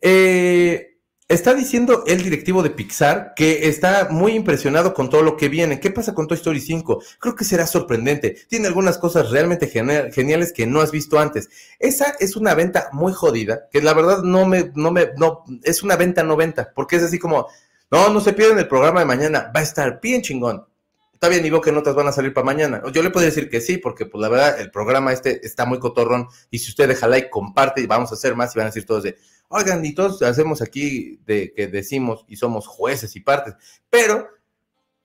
Eh, Está diciendo el directivo de Pixar que está muy impresionado con todo lo que viene. ¿Qué pasa con Toy Story 5? Creo que será sorprendente. Tiene algunas cosas realmente geniales que no has visto antes. Esa es una venta muy jodida, que la verdad no me, no me, no, es una venta no venta, porque es así como, no, no se pierden el programa de mañana, va a estar bien chingón. Está bien, veo que notas van a salir para mañana. Yo le puedo decir que sí, porque pues la verdad el programa este está muy cotorrón y si usted deja like, comparte y vamos a hacer más y van a decir todos de, oigan, y todos hacemos aquí de que decimos y somos jueces y partes, pero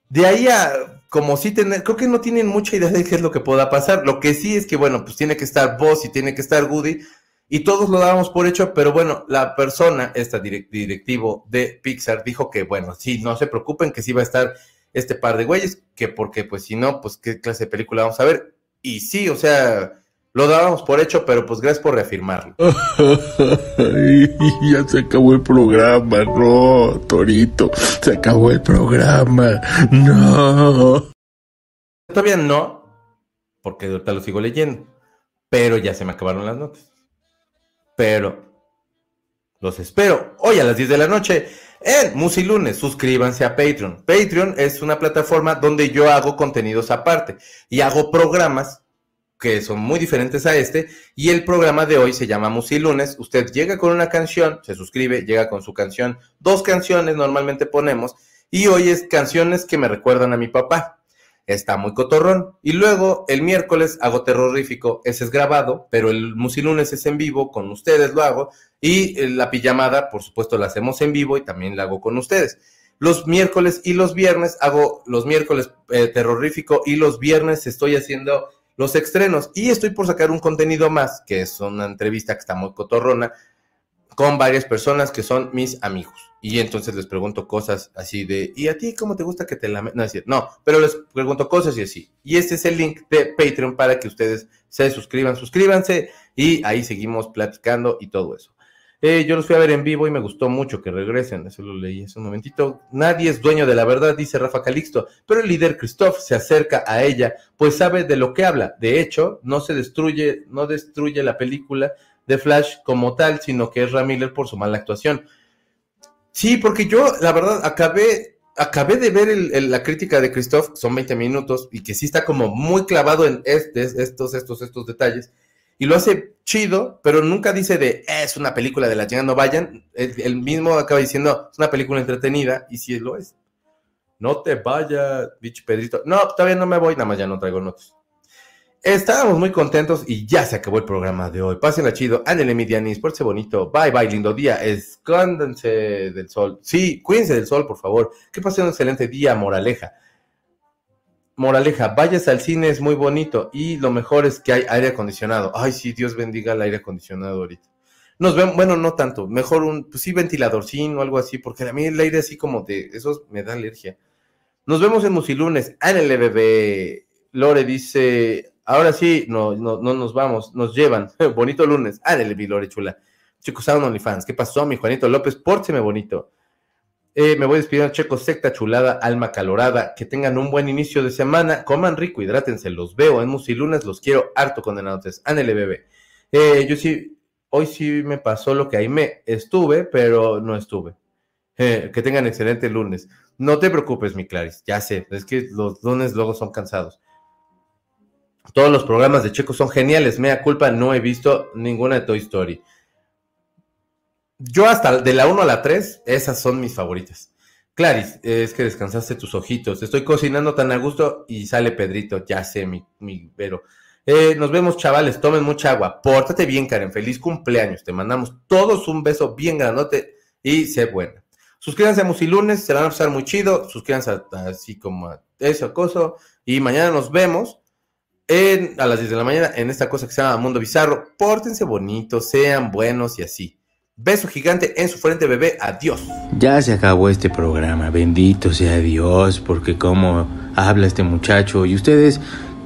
de ahí a como si tener, creo que no tienen mucha idea de qué es lo que pueda pasar. Lo que sí es que, bueno, pues tiene que estar Boss y tiene que estar Woody, y todos lo dábamos por hecho, pero bueno, la persona, esta directivo de Pixar, dijo que, bueno, sí, no se preocupen, que sí va a estar este par de güeyes, que porque, pues si no, pues qué clase de película vamos a ver. Y sí, o sea, lo dábamos por hecho, pero pues gracias por reafirmarlo. ya se acabó el programa, no, Torito, se acabó el programa, no. Todavía no, porque ahorita lo sigo leyendo, pero ya se me acabaron las notas. Pero los espero hoy a las 10 de la noche en Musilunes. Suscríbanse a Patreon. Patreon es una plataforma donde yo hago contenidos aparte y hago programas que son muy diferentes a este, y el programa de hoy se llama Musilunes. Usted llega con una canción, se suscribe, llega con su canción, dos canciones normalmente ponemos, y hoy es canciones que me recuerdan a mi papá. Está muy cotorrón. Y luego el miércoles hago terrorífico, ese es grabado, pero el Musilunes es en vivo, con ustedes lo hago, y eh, la pijamada, por supuesto, la hacemos en vivo y también la hago con ustedes. Los miércoles y los viernes hago los miércoles eh, terrorífico y los viernes estoy haciendo los estrenos. Y estoy por sacar un contenido más, que es una entrevista que está muy cotorrona, con varias personas que son mis amigos. Y entonces les pregunto cosas así de, ¿y a ti cómo te gusta que te la... No, no, pero les pregunto cosas y así. Y este es el link de Patreon para que ustedes se suscriban, suscríbanse y ahí seguimos platicando y todo eso. Eh, yo los fui a ver en vivo y me gustó mucho que regresen. Eso lo leí hace un momentito. Nadie es dueño de la verdad, dice Rafa Calixto, pero el líder Christoph se acerca a ella, pues sabe de lo que habla. De hecho, no se destruye, no destruye la película de Flash como tal, sino que es Ramiller por su mala actuación. Sí, porque yo, la verdad, acabé, acabé de ver la crítica de Christoph, son 20 minutos, y que sí está como muy clavado en este, estos, estos, estos detalles. Y lo hace chido, pero nunca dice de es una película de la chingada, no vayan. El, mismo acaba diciendo es una película entretenida, y sí lo es. No te vayas, bicho Pedrito. No, todavía no me voy, nada más ya no traigo notas. Estábamos muy contentos y ya se acabó el programa de hoy. Pásenla chido, ándale Midianis, pórtese bonito. Bye, bye, lindo día. Escóndanse del sol. Sí, cuídense del sol, por favor. Que pasen un excelente día, moraleja. Moraleja, vayas al cine, es muy bonito. Y lo mejor es que hay aire acondicionado. Ay, sí, Dios bendiga el aire acondicionado ahorita. Nos ven, bueno, no tanto. Mejor un, pues sí, ventiladorcín o algo así, porque a mí el aire así como de, eso me da alergia. Nos vemos en Musilunes. Ándale, bebé. Lore dice, Ahora sí, no, no, no nos vamos, nos llevan. bonito lunes. Ah, del Vilore chula. Chicos, Sound OnlyFans. ¿Qué pasó, mi Juanito López? Pórteme bonito. Eh, me voy despidiendo, Checo, secta chulada, alma calorada. Que tengan un buen inicio de semana. Coman rico, hidrátense. Los veo en Musilunes, los quiero harto condenados. Ánele, bebé. Eh, yo sí, hoy sí me pasó lo que ahí me estuve, pero no estuve. Eh, que tengan excelente lunes. No te preocupes, mi Claris. Ya sé, es que los lunes luego son cansados. Todos los programas de Checo son geniales. Mea culpa, no he visto ninguna de Toy Story. Yo hasta de la 1 a la 3, esas son mis favoritas. Claris, es que descansaste tus ojitos. Estoy cocinando tan a gusto y sale Pedrito. Ya sé, mi, mi Vero. Eh, nos vemos, chavales. Tomen mucha agua. Pórtate bien, Karen. Feliz cumpleaños. Te mandamos todos un beso bien grandote y sé buena. Suscríbanse a Musilunes, se van a pasar muy chido. Suscríbanse así como a eso, acoso. Y mañana nos vemos a las 10 de la mañana en esta cosa que se llama Mundo Bizarro. Pórtense bonitos, sean buenos y así. Beso gigante en su frente, bebé. Adiós. Ya se acabó este programa. Bendito sea Dios, porque como habla este muchacho y ustedes